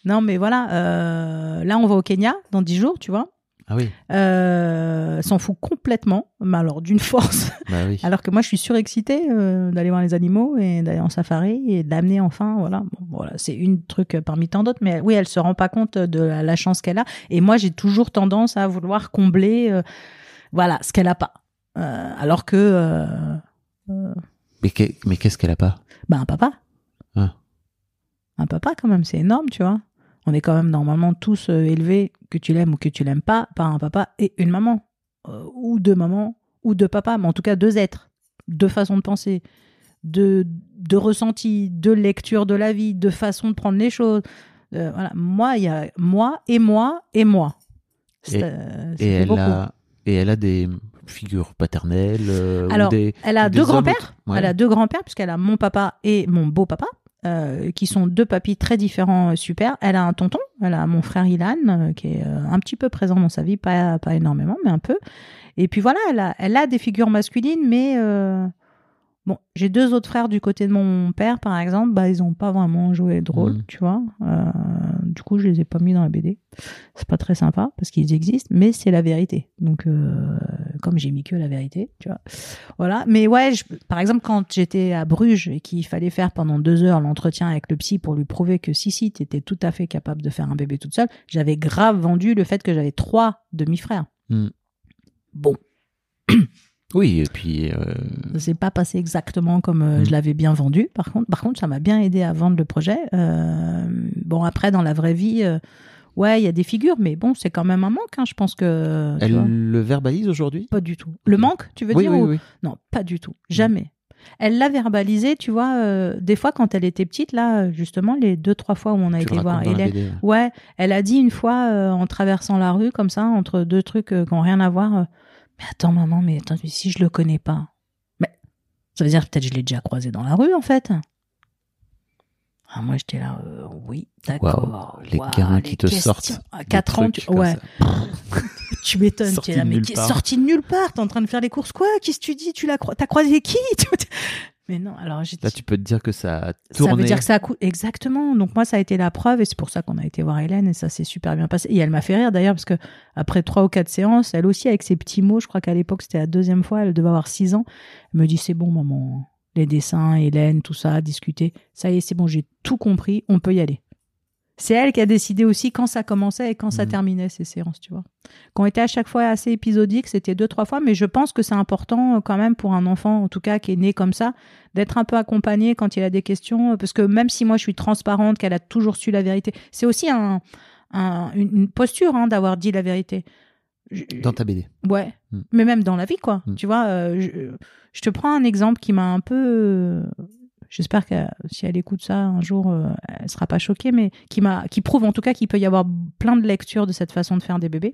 Non, mais voilà. euh, là, on va au Kenya dans 10 jours, tu vois. Ah oui, Euh, s'en fout complètement, mais alors d'une force. bah oui. Alors que moi, je suis surexcitée euh, d'aller voir les animaux et d'aller en safari et d'amener enfin, voilà. Bon, voilà, c'est une truc parmi tant d'autres, mais oui, elle se rend pas compte de la, la chance qu'elle a. Et moi, j'ai toujours tendance à vouloir combler, euh, voilà, ce qu'elle a pas. Euh, alors que, euh, euh, mais qu'est-ce qu'elle a pas? Bah, un papa. Ah. Un papa, quand même, c'est énorme, tu vois. On est quand même normalement tous euh, élevés, que tu l'aimes ou que tu l'aimes pas, par un papa et une maman. Euh, ou deux mamans, ou deux papas, mais en tout cas deux êtres, deux façons de penser, de, de ressenti, de lecture de la vie, de façon de prendre les choses. Euh, voilà. Moi, il y a moi et moi et moi. Et- euh, elle, beaucoup. a, et elle a des figures paternelles Alors, ou des, Elle a deux grands-pères. Elle a deux grands-pères puisqu'elle a mon papa et mon beau-papa, euh, qui sont deux papis très différents, euh, super. Elle a un tonton. Elle a mon frère Ilan, euh, qui est un petit peu présent dans sa vie, pas pas énormément, mais un peu. Et puis voilà, elle a, elle a des figures masculines, mais bon, j'ai deux autres frères du côté de mon père, par exemple, bah ils ont pas vraiment joué de rôle, Mhm. tu vois. Du coup, je les ai pas mis dans la BD. C'est pas très sympa parce qu'ils existent, mais c'est la vérité. Donc, euh, comme j'ai mis que la vérité, tu vois. Voilà. Mais ouais, je- par exemple, quand j'étais à Bruges et qu'il fallait faire pendant deux heures l'entretien avec le psy pour lui prouver que si, si, t'étais tout à fait capable de faire un bébé toute seule, j'avais grave vendu le fait que j'avais trois demi-frères. Hmm. Bon, Oui, et puis euh, ça s'est pas passé exactement comme euh, Mm. je l'avais bien vendu. Par contre, par contre, ça m'a bien aidé à vendre le projet. Euh, bon, après, dans la vraie vie, euh, ouais, il y a des figures, mais bon, c'est quand même un manque. hein, je pense que elle vois. le verbalise aujourd'hui? Pas du tout. Le manque, tu veux Oui, dire oui, ou- oui. Non, pas du tout. Jamais. Elle l'a verbalisé, tu vois, euh, des fois quand elle était petite, là, justement, les deux, trois fois où on a Tu été voir Hélène. Ouais. Elle a dit une fois, euh, en traversant la rue, comme ça, entre deux trucs euh, qui n'ont rien à voir, mais attends, maman, mais attends, mais si je le connais pas. Mais ça veut dire peut-être que je l'ai déjà croisé dans la rue, en fait. Ah, moi, j'étais là, euh, oui, d'accord. Les gamins les qui te sortent À des 4 ans, tu... ouais. Tu m'étonnes, tu es là, mais nulle qui est part. sorti de nulle part, t'es en train de faire les courses, quoi? Qu'est-ce que tu dis? Tu l'as cro- croisé qui? Mais non, alors j'ai Là, tu peux te dire que ça a ça tourné. veut dire que ça a cou- exactement. Donc moi, ça a été la preuve et c'est pour ça qu'on a été voir Hélène et ça s'est super bien passé. Et elle m'a fait rire d'ailleurs parce que après trois ou quatre séances, elle aussi avec ses petits mots, je crois qu'à l'époque c'était la deuxième fois, elle devait avoir six ans. Elle me dit c'est bon maman, les dessins, Hélène, tout ça, discuter. Ça y est, c'est bon, j'ai tout compris, on peut y aller. C'est elle qui a décidé aussi quand ça commençait et quand ça Mhm. terminait ces séances, tu vois. Ont été à chaque fois assez épisodiques, c'était deux trois fois, mais je pense que c'est important euh, quand même pour un enfant, en tout cas qui est né comme ça, d'être un peu accompagné quand il a des questions, parce que même si moi je suis transparente, qu'elle a toujours su la vérité, c'est aussi un, un- une une posture hein, d'avoir dit la vérité. Je- Dans ta BD. Ouais, Mm. mais même dans la vie, quoi. Mm. Tu vois, euh, je, je te prends un exemple qui m'a un peu. Euh, J'espère que si elle écoute ça un jour, euh, elle sera pas choquée, mais qui m'a, qui prouve en tout cas qu'il peut y avoir plein de lectures de cette façon de faire des bébés.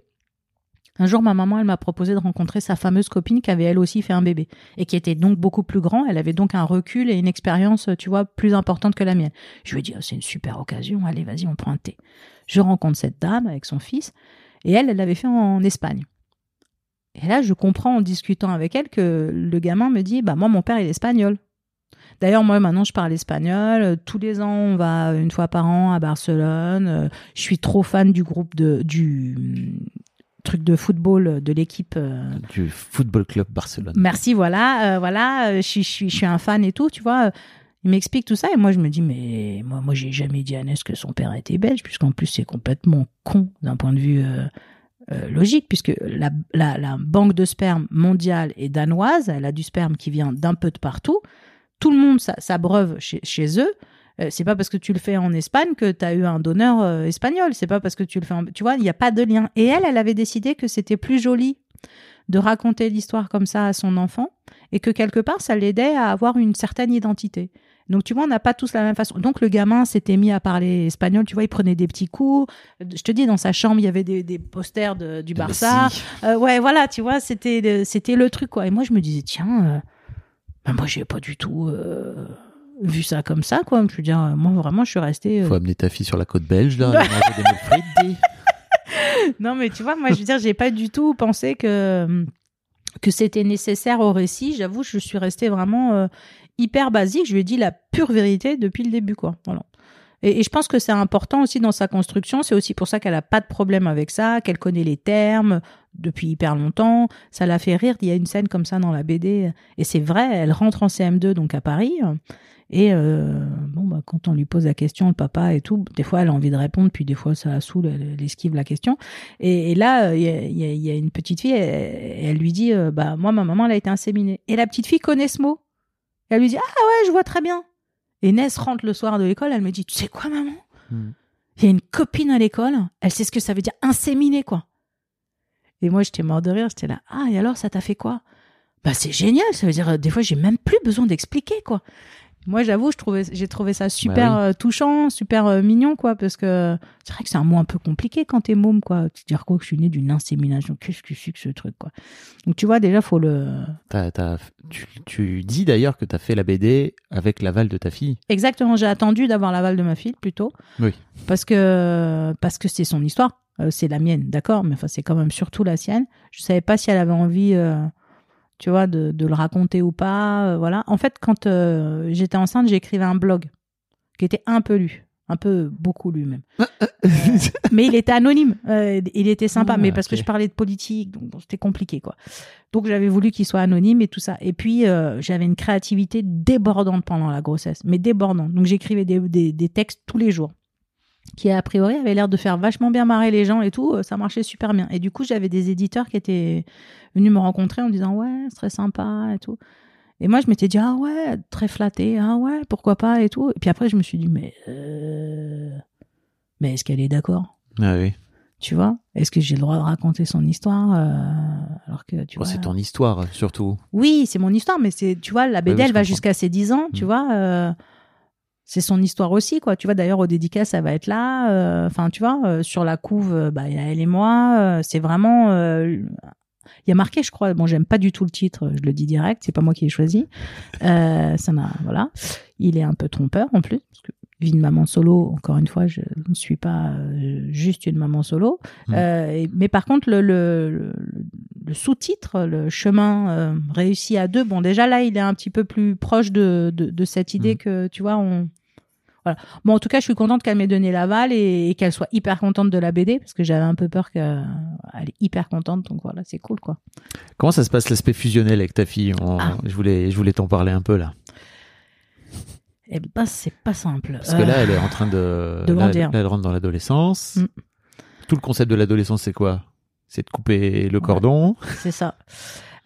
Un jour, ma maman, elle m'a proposé de rencontrer sa fameuse copine qui avait elle aussi fait un bébé et qui était donc beaucoup plus grand. Elle avait donc un recul et une expérience, tu vois, plus importante que la mienne. Je lui ai dit, oh, c'est une super occasion. Allez, vas-y, on prend un thé. Je rencontre cette dame avec son fils et elle, elle l'avait fait en Espagne. Et là, je comprends en discutant avec elle que le gamin me dit, bah moi, mon père, il est espagnol. D'ailleurs, moi, maintenant, je parle espagnol. Euh, Tous les ans, on va une fois par an à Barcelone. Euh, Je suis trop fan du groupe de du hum, truc de football de l'équipe. euh, Du Football Club Barcelone. Merci, voilà, euh, voilà. Je suis, je suis, je suis un fan et tout, tu vois. Il m'explique tout ça et moi je me dis mais moi moi j'ai jamais dit à Annès que son père était belge puisqu'en plus c'est complètement con d'un point de vue euh, euh, logique puisque la, la, la banque de sperme mondiale est danoise, elle a du sperme qui vient d'un peu de partout. Tout le monde s'a- s'abreuve chez, chez eux. Euh, c'est pas parce que tu le fais en Espagne que tu as eu un donneur euh, espagnol. C'est pas parce que tu le fais en... Tu vois, il n'y a pas de lien. Et elle, elle avait décidé que c'était plus joli de raconter l'histoire comme ça à son enfant et que quelque part, ça l'aidait à avoir une certaine identité. Donc, tu vois, on n'a pas tous la même façon. Donc, le gamin s'était mis à parler espagnol. Tu vois, il prenait des petits cours. Je te dis, dans sa chambre, il y avait des, des posters de- du De Barça. Messi. Euh, ouais, voilà, tu vois, c'était le, c'était le truc, quoi. Et moi, je me disais, tiens, euh, bah, moi, j'ai pas du tout euh, vu ça comme ça, quoi. Je veux dire, euh, moi, vraiment, je suis restée. euh, Faut amener ta fille sur la côte belge, là, manger des frites, non, mais tu vois, moi, je veux dire, j'ai pas du tout pensé que que c'était nécessaire au récit. J'avoue, je suis restée vraiment euh, hyper basique. Je lui ai dit la pure vérité depuis le début, quoi. Voilà. Et, je pense que c'est important aussi dans sa construction. C'est aussi pour ça qu'elle a pas de problème avec ça, qu'elle connaît les termes depuis hyper longtemps. Ça l'a fait rire. Il y a une scène comme ça dans la BD. Et c'est vrai, elle rentre en CM2, donc à Paris. Et euh, bon, bah, quand on lui pose la question, le papa et tout, des fois elle a envie de répondre, puis des fois ça la saoule, elle, esquive la question. Et, là, il y a, il y y a une petite fille, elle, elle lui dit, euh, bah moi ma maman elle a été inséminée. Et la petite fille connaît ce mot. Elle lui dit, ah ouais, je vois très bien. Et Ness rentre le soir de l'école, elle me dit, tu sais quoi maman Hmm. Il y a une copine à l'école, elle sait ce que ça veut dire inséminer quoi. Et moi j'étais mort de rire, j'étais là, ah et alors ça t'a fait quoi? Bah c'est génial, ça veut dire euh, des fois j'ai même plus besoin d'expliquer quoi. Moi, j'avoue, je trouvais, j'ai trouvé ça super Bah euh, touchant, super euh, mignon, quoi, parce que c'est vrai que c'est un mot un peu compliqué quand t'es môme, quoi. Tu dire quoi que je suis né d'une insémination, qu'est-ce que c'est que ce truc, quoi? Donc tu vois, déjà, faut le. T'as- t'as- tu, tu dis d'ailleurs que tu as fait la BD avec l'aval de ta fille. Exactement, j'ai attendu d'avoir l'aval de ma fille plutôt. Oui. Parce que parce que c'est son histoire, Euh, c'est la mienne, d'accord, mais enfin c'est quand même surtout la sienne. Je savais pas si elle avait envie, euh, tu vois, de, de le raconter ou pas, euh, voilà. En fait, quand euh, j'étais enceinte, j'écrivais un blog qui était un peu lu, un peu beaucoup lu même. Euh, mais il était anonyme, euh, il était sympa, Ah, mais parce que je parlais de politique, donc c'était compliqué quoi. Donc j'avais voulu qu'il soit anonyme et tout ça. Et puis euh, j'avais une créativité débordante pendant la grossesse, mais débordante. Donc j'écrivais des, des, des textes tous les jours qui a priori avaient l'air de faire vachement bien marrer les gens et tout, euh, ça marchait super bien. Et du coup, j'avais des éditeurs qui étaient venus me rencontrer en me disant ouais, c'est très sympa et tout. Et moi, je m'étais dit ah ouais, très flatté, ah ouais, pourquoi pas et tout. Et puis après, je me suis dit mais euh, mais est-ce qu'elle est d'accord? Ah oui. Tu vois? Est-ce que j'ai le droit de raconter son histoire euh, alors que tu vois c'est ton histoire, surtout. oui, c'est mon histoire, mais c'est, tu vois, la BD, elle va jusqu'à ses 10 ans, tu Mm. vois. euh, c'est son histoire aussi, quoi. Tu vois, d'ailleurs, au dédicace, ça va être là. euh, Enfin, tu vois, euh, sur la couve, euh, bah, il y a elle et moi. euh, c'est vraiment. Il y a marqué, je crois. Bon, j'aime pas du tout le titre, je le dis direct. C'est pas moi qui l'ai choisi. Ça m'a, voilà. Il est un peu trompeur en plus. Parce que vie de maman solo, encore une fois, je ne suis pas juste une maman solo. Mm. Euh, et- mais par contre, le, le, le, le sous-titre, le chemin euh, réussi à deux, bon, déjà là, il est un petit peu plus proche de, de, de cette idée Mm. que, tu vois, on. Voilà. Bon, en tout cas, je suis contente qu'elle m'ait donné l'aval et, et qu'elle soit hyper contente de la BD parce que j'avais un peu peur qu'elle est hyper contente. Donc voilà, c'est cool, quoi. Comment ça se passe l'aspect fusionnel avec ta fille? On- Ah. Je voulais, je voulais t'en parler un peu là. Eh ben, c'est pas simple. Parce que Euh, là, elle est en train de. de là, elle rentre dans l'adolescence. Mm. Tout le concept de l'adolescence, c'est quoi? C'est de couper le cordon. C'est ça.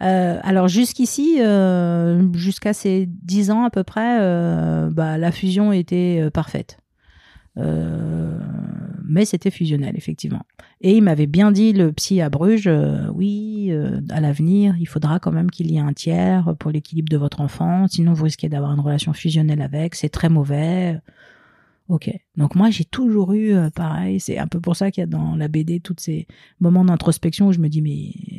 Euh, alors jusqu'ici, euh, jusqu'à ces 10 ans à peu près, euh, bah, la fusion était parfaite. Mais c'était fusionnel, effectivement. Et il m'avait bien dit, le psy à Bruges, oui, à l'avenir, il faudra quand même qu'il y ait un tiers pour l'équilibre de votre enfant, sinon vous risquez d'avoir une relation fusionnelle avec, c'est très mauvais. Ok. Donc moi, j'ai toujours eu, pareil, c'est un peu pour ça qu'il y a dans la BD tous ces moments d'introspection où je me dis, mais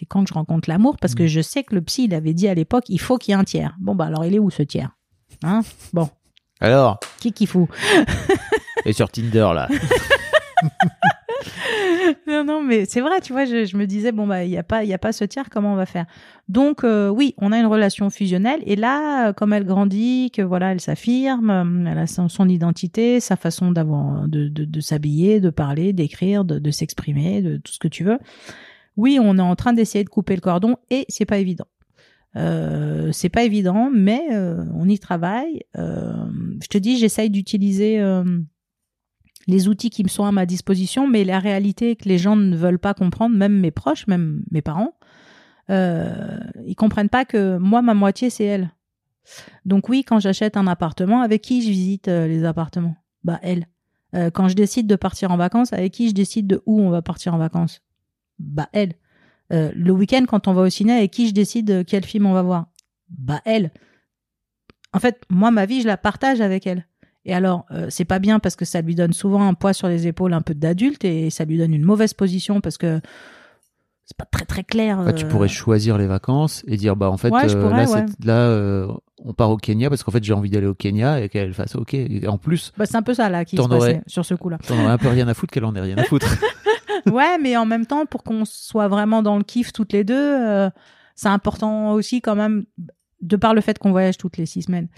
c'est quand je rencontre l'amour Parce que je sais que le psy, il avait dit à l'époque, il faut qu'il y ait un tiers. Bon, bah alors il est où ce tiers? Hein? Bon, Alors, qui qu'il fout? Et sur Tinder là. Non, non, mais c'est vrai, tu vois, je, je me disais, bon, bah, il n'y a, pas- il y a pas ce tiers, comment on va faire? Donc, euh, oui, on a une relation fusionnelle, et là, euh, comme elle grandit, que voilà, elle s'affirme, euh, elle a son, son identité, sa façon d'avoir, de, de, de s'habiller, de parler, d'écrire, de, de s'exprimer, de tout ce que tu veux. Oui, on est en train d'essayer de couper le cordon, et c'est pas évident. Euh, c'est pas évident, mais euh, on y travaille. Euh, je te dis, j'essaye d'utiliser euh, les outils qui me sont à ma disposition, mais la réalité est que les gens ne veulent pas comprendre, même mes proches, même mes parents, ils comprennent pas que moi, ma moitié, c'est elle. Donc oui, quand j'achète un appartement, avec qui je visite les appartements? Bah elle. Quand je décide de partir en vacances, avec qui je décide de où on va partir en vacances? Bah elle. Euh, le week-end, quand on va au ciné, avec qui je décide de quel film on va voir? Bah elle. En fait, moi, ma vie, je la partage avec elle. Et alors, euh, c'est pas bien parce que ça lui donne souvent un poids sur les épaules un peu d'adulte et ça lui donne une mauvaise position parce que c'est pas très très clair. Bah, tu euh, pourrais choisir les vacances et dire bah en fait Ouais, je euh, pourrais, là, ouais. c'est- là euh, on part au Kenya parce qu'en fait j'ai envie d'aller au Kenya et qu'elle fasse ok. Et en plus, Bah, c'est un peu ça là qui se passait sur ce coup-là. t'en aurais un peu rien à foutre qu'elle en ait rien à foutre. ouais, mais en même temps, pour qu'on soit vraiment dans le kiff toutes les deux, euh, c'est important aussi quand même, de par le fait qu'on voyage toutes les six semaines,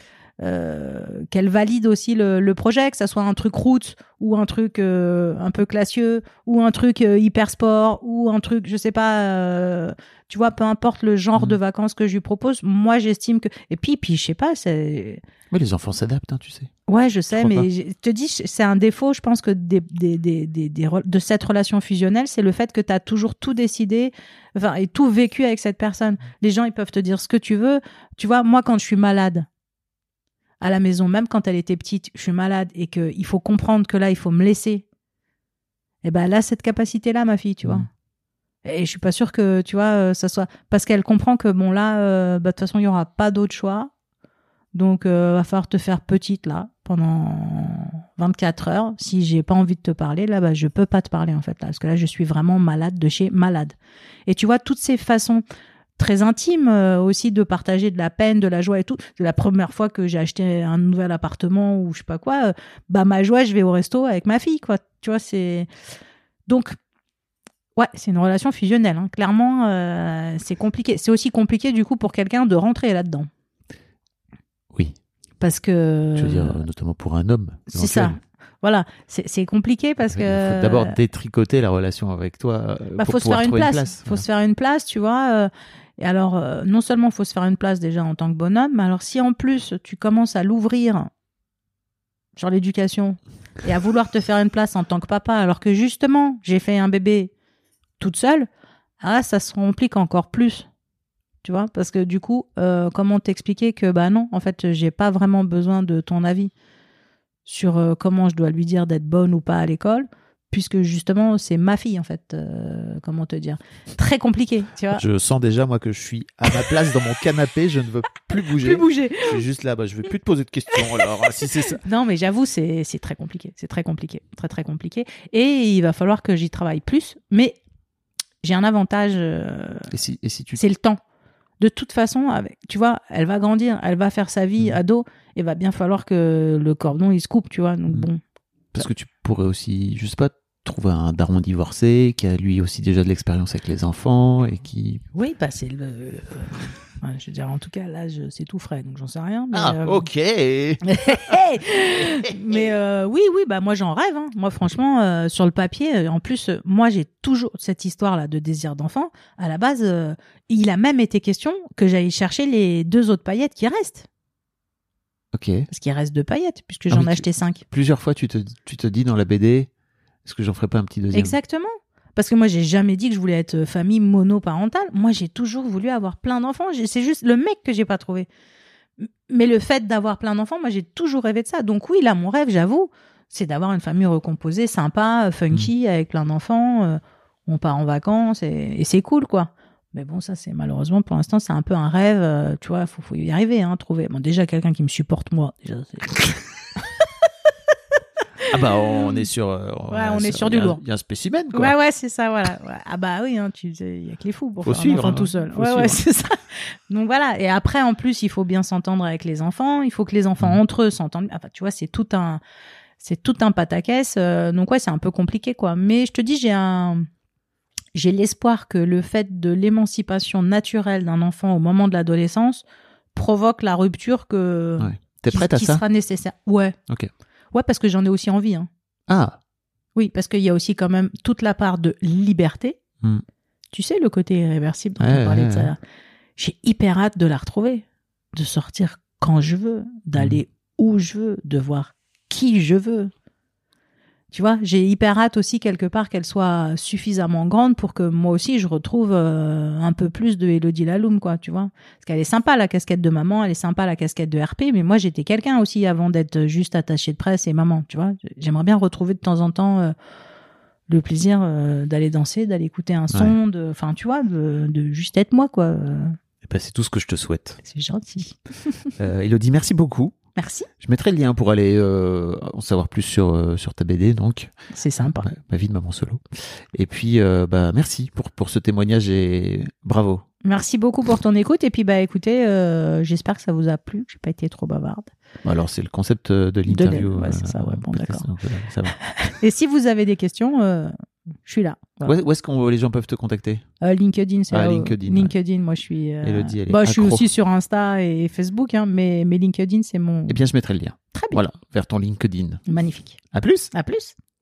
euh, qu'elle valide aussi le, le projet, que ça soit un truc route ou un truc euh, un peu classieux ou un truc euh, hyper sport ou un truc, je sais pas, tu vois, peu importe le genre Mhm. de vacances que je lui propose, moi j'estime que et puis puis je sais pas, c'est Oui, les enfants s'adaptent, hein, tu sais. Ouais, je sais, mais je te dis, c'est un défaut, je pense que des, des, des, des, des re- de cette relation fusionnelle, c'est le fait que tu as toujours tout décidé, enfin, et tout vécu avec cette personne. Les gens, ils peuvent te dire ce que tu veux. Tu vois, moi, quand je suis malade à la maison, même quand elle était petite, je suis malade et qu'il faut comprendre que là, il faut me laisser. Et ben, elle a cette capacité-là, ma fille, tu vois. Mhm. Et je suis pas sûre que, tu vois, euh, ça soit. Parce qu'elle comprend que, bon, là, euh, bah, de toute façon, il y aura pas d'autre choix. Donc, euh, va falloir te faire petite là pendant 24 heures. Si j'ai pas envie de te parler, là, bah, je peux pas te parler en fait là, parce que là, je suis vraiment malade de chez malade. Et tu vois toutes ces façons très intimes euh, aussi de partager de la peine, de la joie et tout. C'est la première fois que j'ai acheté un nouvel appartement ou je sais pas quoi. euh, bah ma joie, je vais au resto avec ma fille quoi. Tu vois, c'est donc Ouais, c'est une relation fusionnelle. hein. Clairement, euh, c'est compliqué. C'est aussi compliqué du coup pour quelqu'un de rentrer là-dedans. Oui, Parce que. je veux dire, notamment pour un homme. C'est ça. Voilà, c'est compliqué parce Il que. faut d'abord détricoter la relation avec toi. bah, pour faut se faire une place. Faut Voilà. se faire une place, tu vois. Et alors, euh, non seulement faut se faire une place déjà en tant que bonhomme, mais alors si en plus tu commences à l'ouvrir sur l'éducation et à vouloir te faire une place en tant que papa, alors que justement j'ai fait un bébé toute seule, ah ça se complique encore plus. Tu vois, parce que du coup, euh, comment t'expliquer que bah non, en fait, j'ai pas vraiment besoin de ton avis sur euh, comment je dois lui dire d'être bonne ou pas à l'école, puisque justement c'est ma fille en fait. euh, comment te dire Très compliqué, tu vois. Je sens déjà, moi, que je suis à ma place dans mon canapé. Je ne veux plus bouger. Plus bouger. Je suis juste là. Bah, je vais plus te poser de questions. Alors, si c'est ça. Non, mais j'avoue, c'est c'est très compliqué. C'est très compliqué. Très, très compliqué. Et il va falloir que j'y travaille plus. Mais j'ai un avantage, euh, Et si, et si tu c'est le temps. De toute façon, avec, tu vois, elle va grandir, elle va faire sa vie Mhm. ado, et va bien falloir que le cordon il se coupe, tu vois. Donc Mhm. bon, Parce que tu pourrais aussi, je sais pas, trouver un daron divorcé qui a lui aussi déjà de l'expérience avec les enfants et qui. oui, bah c'est le. euh, ouais, je veux dire, en tout cas, là, c'est tout frais, donc j'en sais rien. Mais, Ah, euh, ok. mais euh, oui, oui, bah moi j'en rêve. hein. Moi, franchement, euh, sur le papier, en plus, moi j'ai toujours cette histoire-là de désir d'enfant. À la base, euh, il a même été question que j'aille chercher les deux autres paillettes qui restent, Ok. parce qu'il reste deux paillettes puisque j'en ai acheté cinq. Plusieurs fois, tu te, tu te dis dans la BD, est-ce que j'en ferais pas un petit deuxième? Exactement. Parce que moi, j'ai jamais dit que je voulais être euh, famille monoparentale. Moi, j'ai toujours voulu avoir plein d'enfants. C'est juste le mec que j'ai pas trouvé. Mais le fait d'avoir plein d'enfants, moi, j'ai toujours rêvé de ça. Donc oui, là, mon rêve, j'avoue, c'est d'avoir une famille recomposée, sympa, funky, avec plein d'enfants. euh, on part en vacances et, et c'est cool, quoi. Mais bon, ça, c'est malheureusement, pour l'instant, c'est un peu un rêve. euh, tu vois, faut, faut y arriver, hein, trouver. Bon, déjà, quelqu'un qui me supporte, moi. Déjà, c'est- Ah bah, on est sur. euh, Ouais, on est sur du lourd. Il y a un spécimen, quoi. Ouais, ouais, c'est ça, voilà. Ah bah oui, hein, tu il y a que les fous pour Faut faire suivre, un enfant hein. tout seul. Faut Ouais, ouais, c'est ça. Donc voilà. Et après, en plus, il faut bien s'entendre avec les enfants. Il faut que les enfants Mhm. entre eux s'entendent. Enfin, tu vois, c'est tout un, c'est tout un pataquès. Euh, donc ouais, c'est un peu compliqué, quoi. Mais je te dis, j'ai un, j'ai l'espoir que le fait de l'émancipation naturelle d'un enfant au moment de l'adolescence provoque la rupture que Ouais. T'es qui, prête à qui ça? sera nécessaire. Ouais. Ok. Ouais, parce que j'en ai aussi envie. Hein. Ah, Oui, parce qu'il y a aussi quand même toute la part de liberté. Hmm. Tu sais, le côté irréversible dont Ouais, on parlait ouais, de ça. J'ai hyper hâte de la retrouver, de sortir quand je veux, d'aller Hmm. où je veux, de voir qui je veux. Tu vois, j'ai hyper hâte aussi quelque part qu'elle soit suffisamment grande pour que moi aussi je retrouve euh, un peu plus de Elodie Laloum, quoi, tu vois. Parce qu'elle est sympa la casquette de maman, elle est sympa la casquette de RP, mais moi j'étais quelqu'un aussi avant d'être juste attachée de presse et maman, tu vois. J'aimerais bien retrouver de temps en temps euh, le plaisir euh, d'aller danser, d'aller écouter un son, de, enfin tu vois, de, de juste être moi, quoi. Eh ben, c'est tout ce que je te souhaite. C'est gentil. Elodie, merci beaucoup. Merci. Je mettrai le lien pour aller euh, en savoir plus sur, euh, sur ta BD, donc. C'est sympa. Ma, ma vie de maman solo. Et puis, euh, bah, merci pour, pour ce témoignage et bravo. Merci beaucoup pour ton écoute et puis bah écoutez, j'espère que ça vous a plu, que j'ai pas été trop bavarde. Alors, c'est le concept de l'interview. ouais, c'est ça, ouais, bon, d'accord. Et si vous avez des questions, Je suis là. Voilà. Où est- où est-ce que les gens peuvent te contacter? Euh, LinkedIn, c'est Ah, LinkedIn, ouais. LinkedIn, moi je suis. euh, Elodie, elle est bah, je suis aussi sur Insta et Facebook, hein, mais, mais LinkedIn, c'est mon. Eh bien, je mettrai le lien. Très bien. Voilà, vers ton LinkedIn. Magnifique. À plus À plus.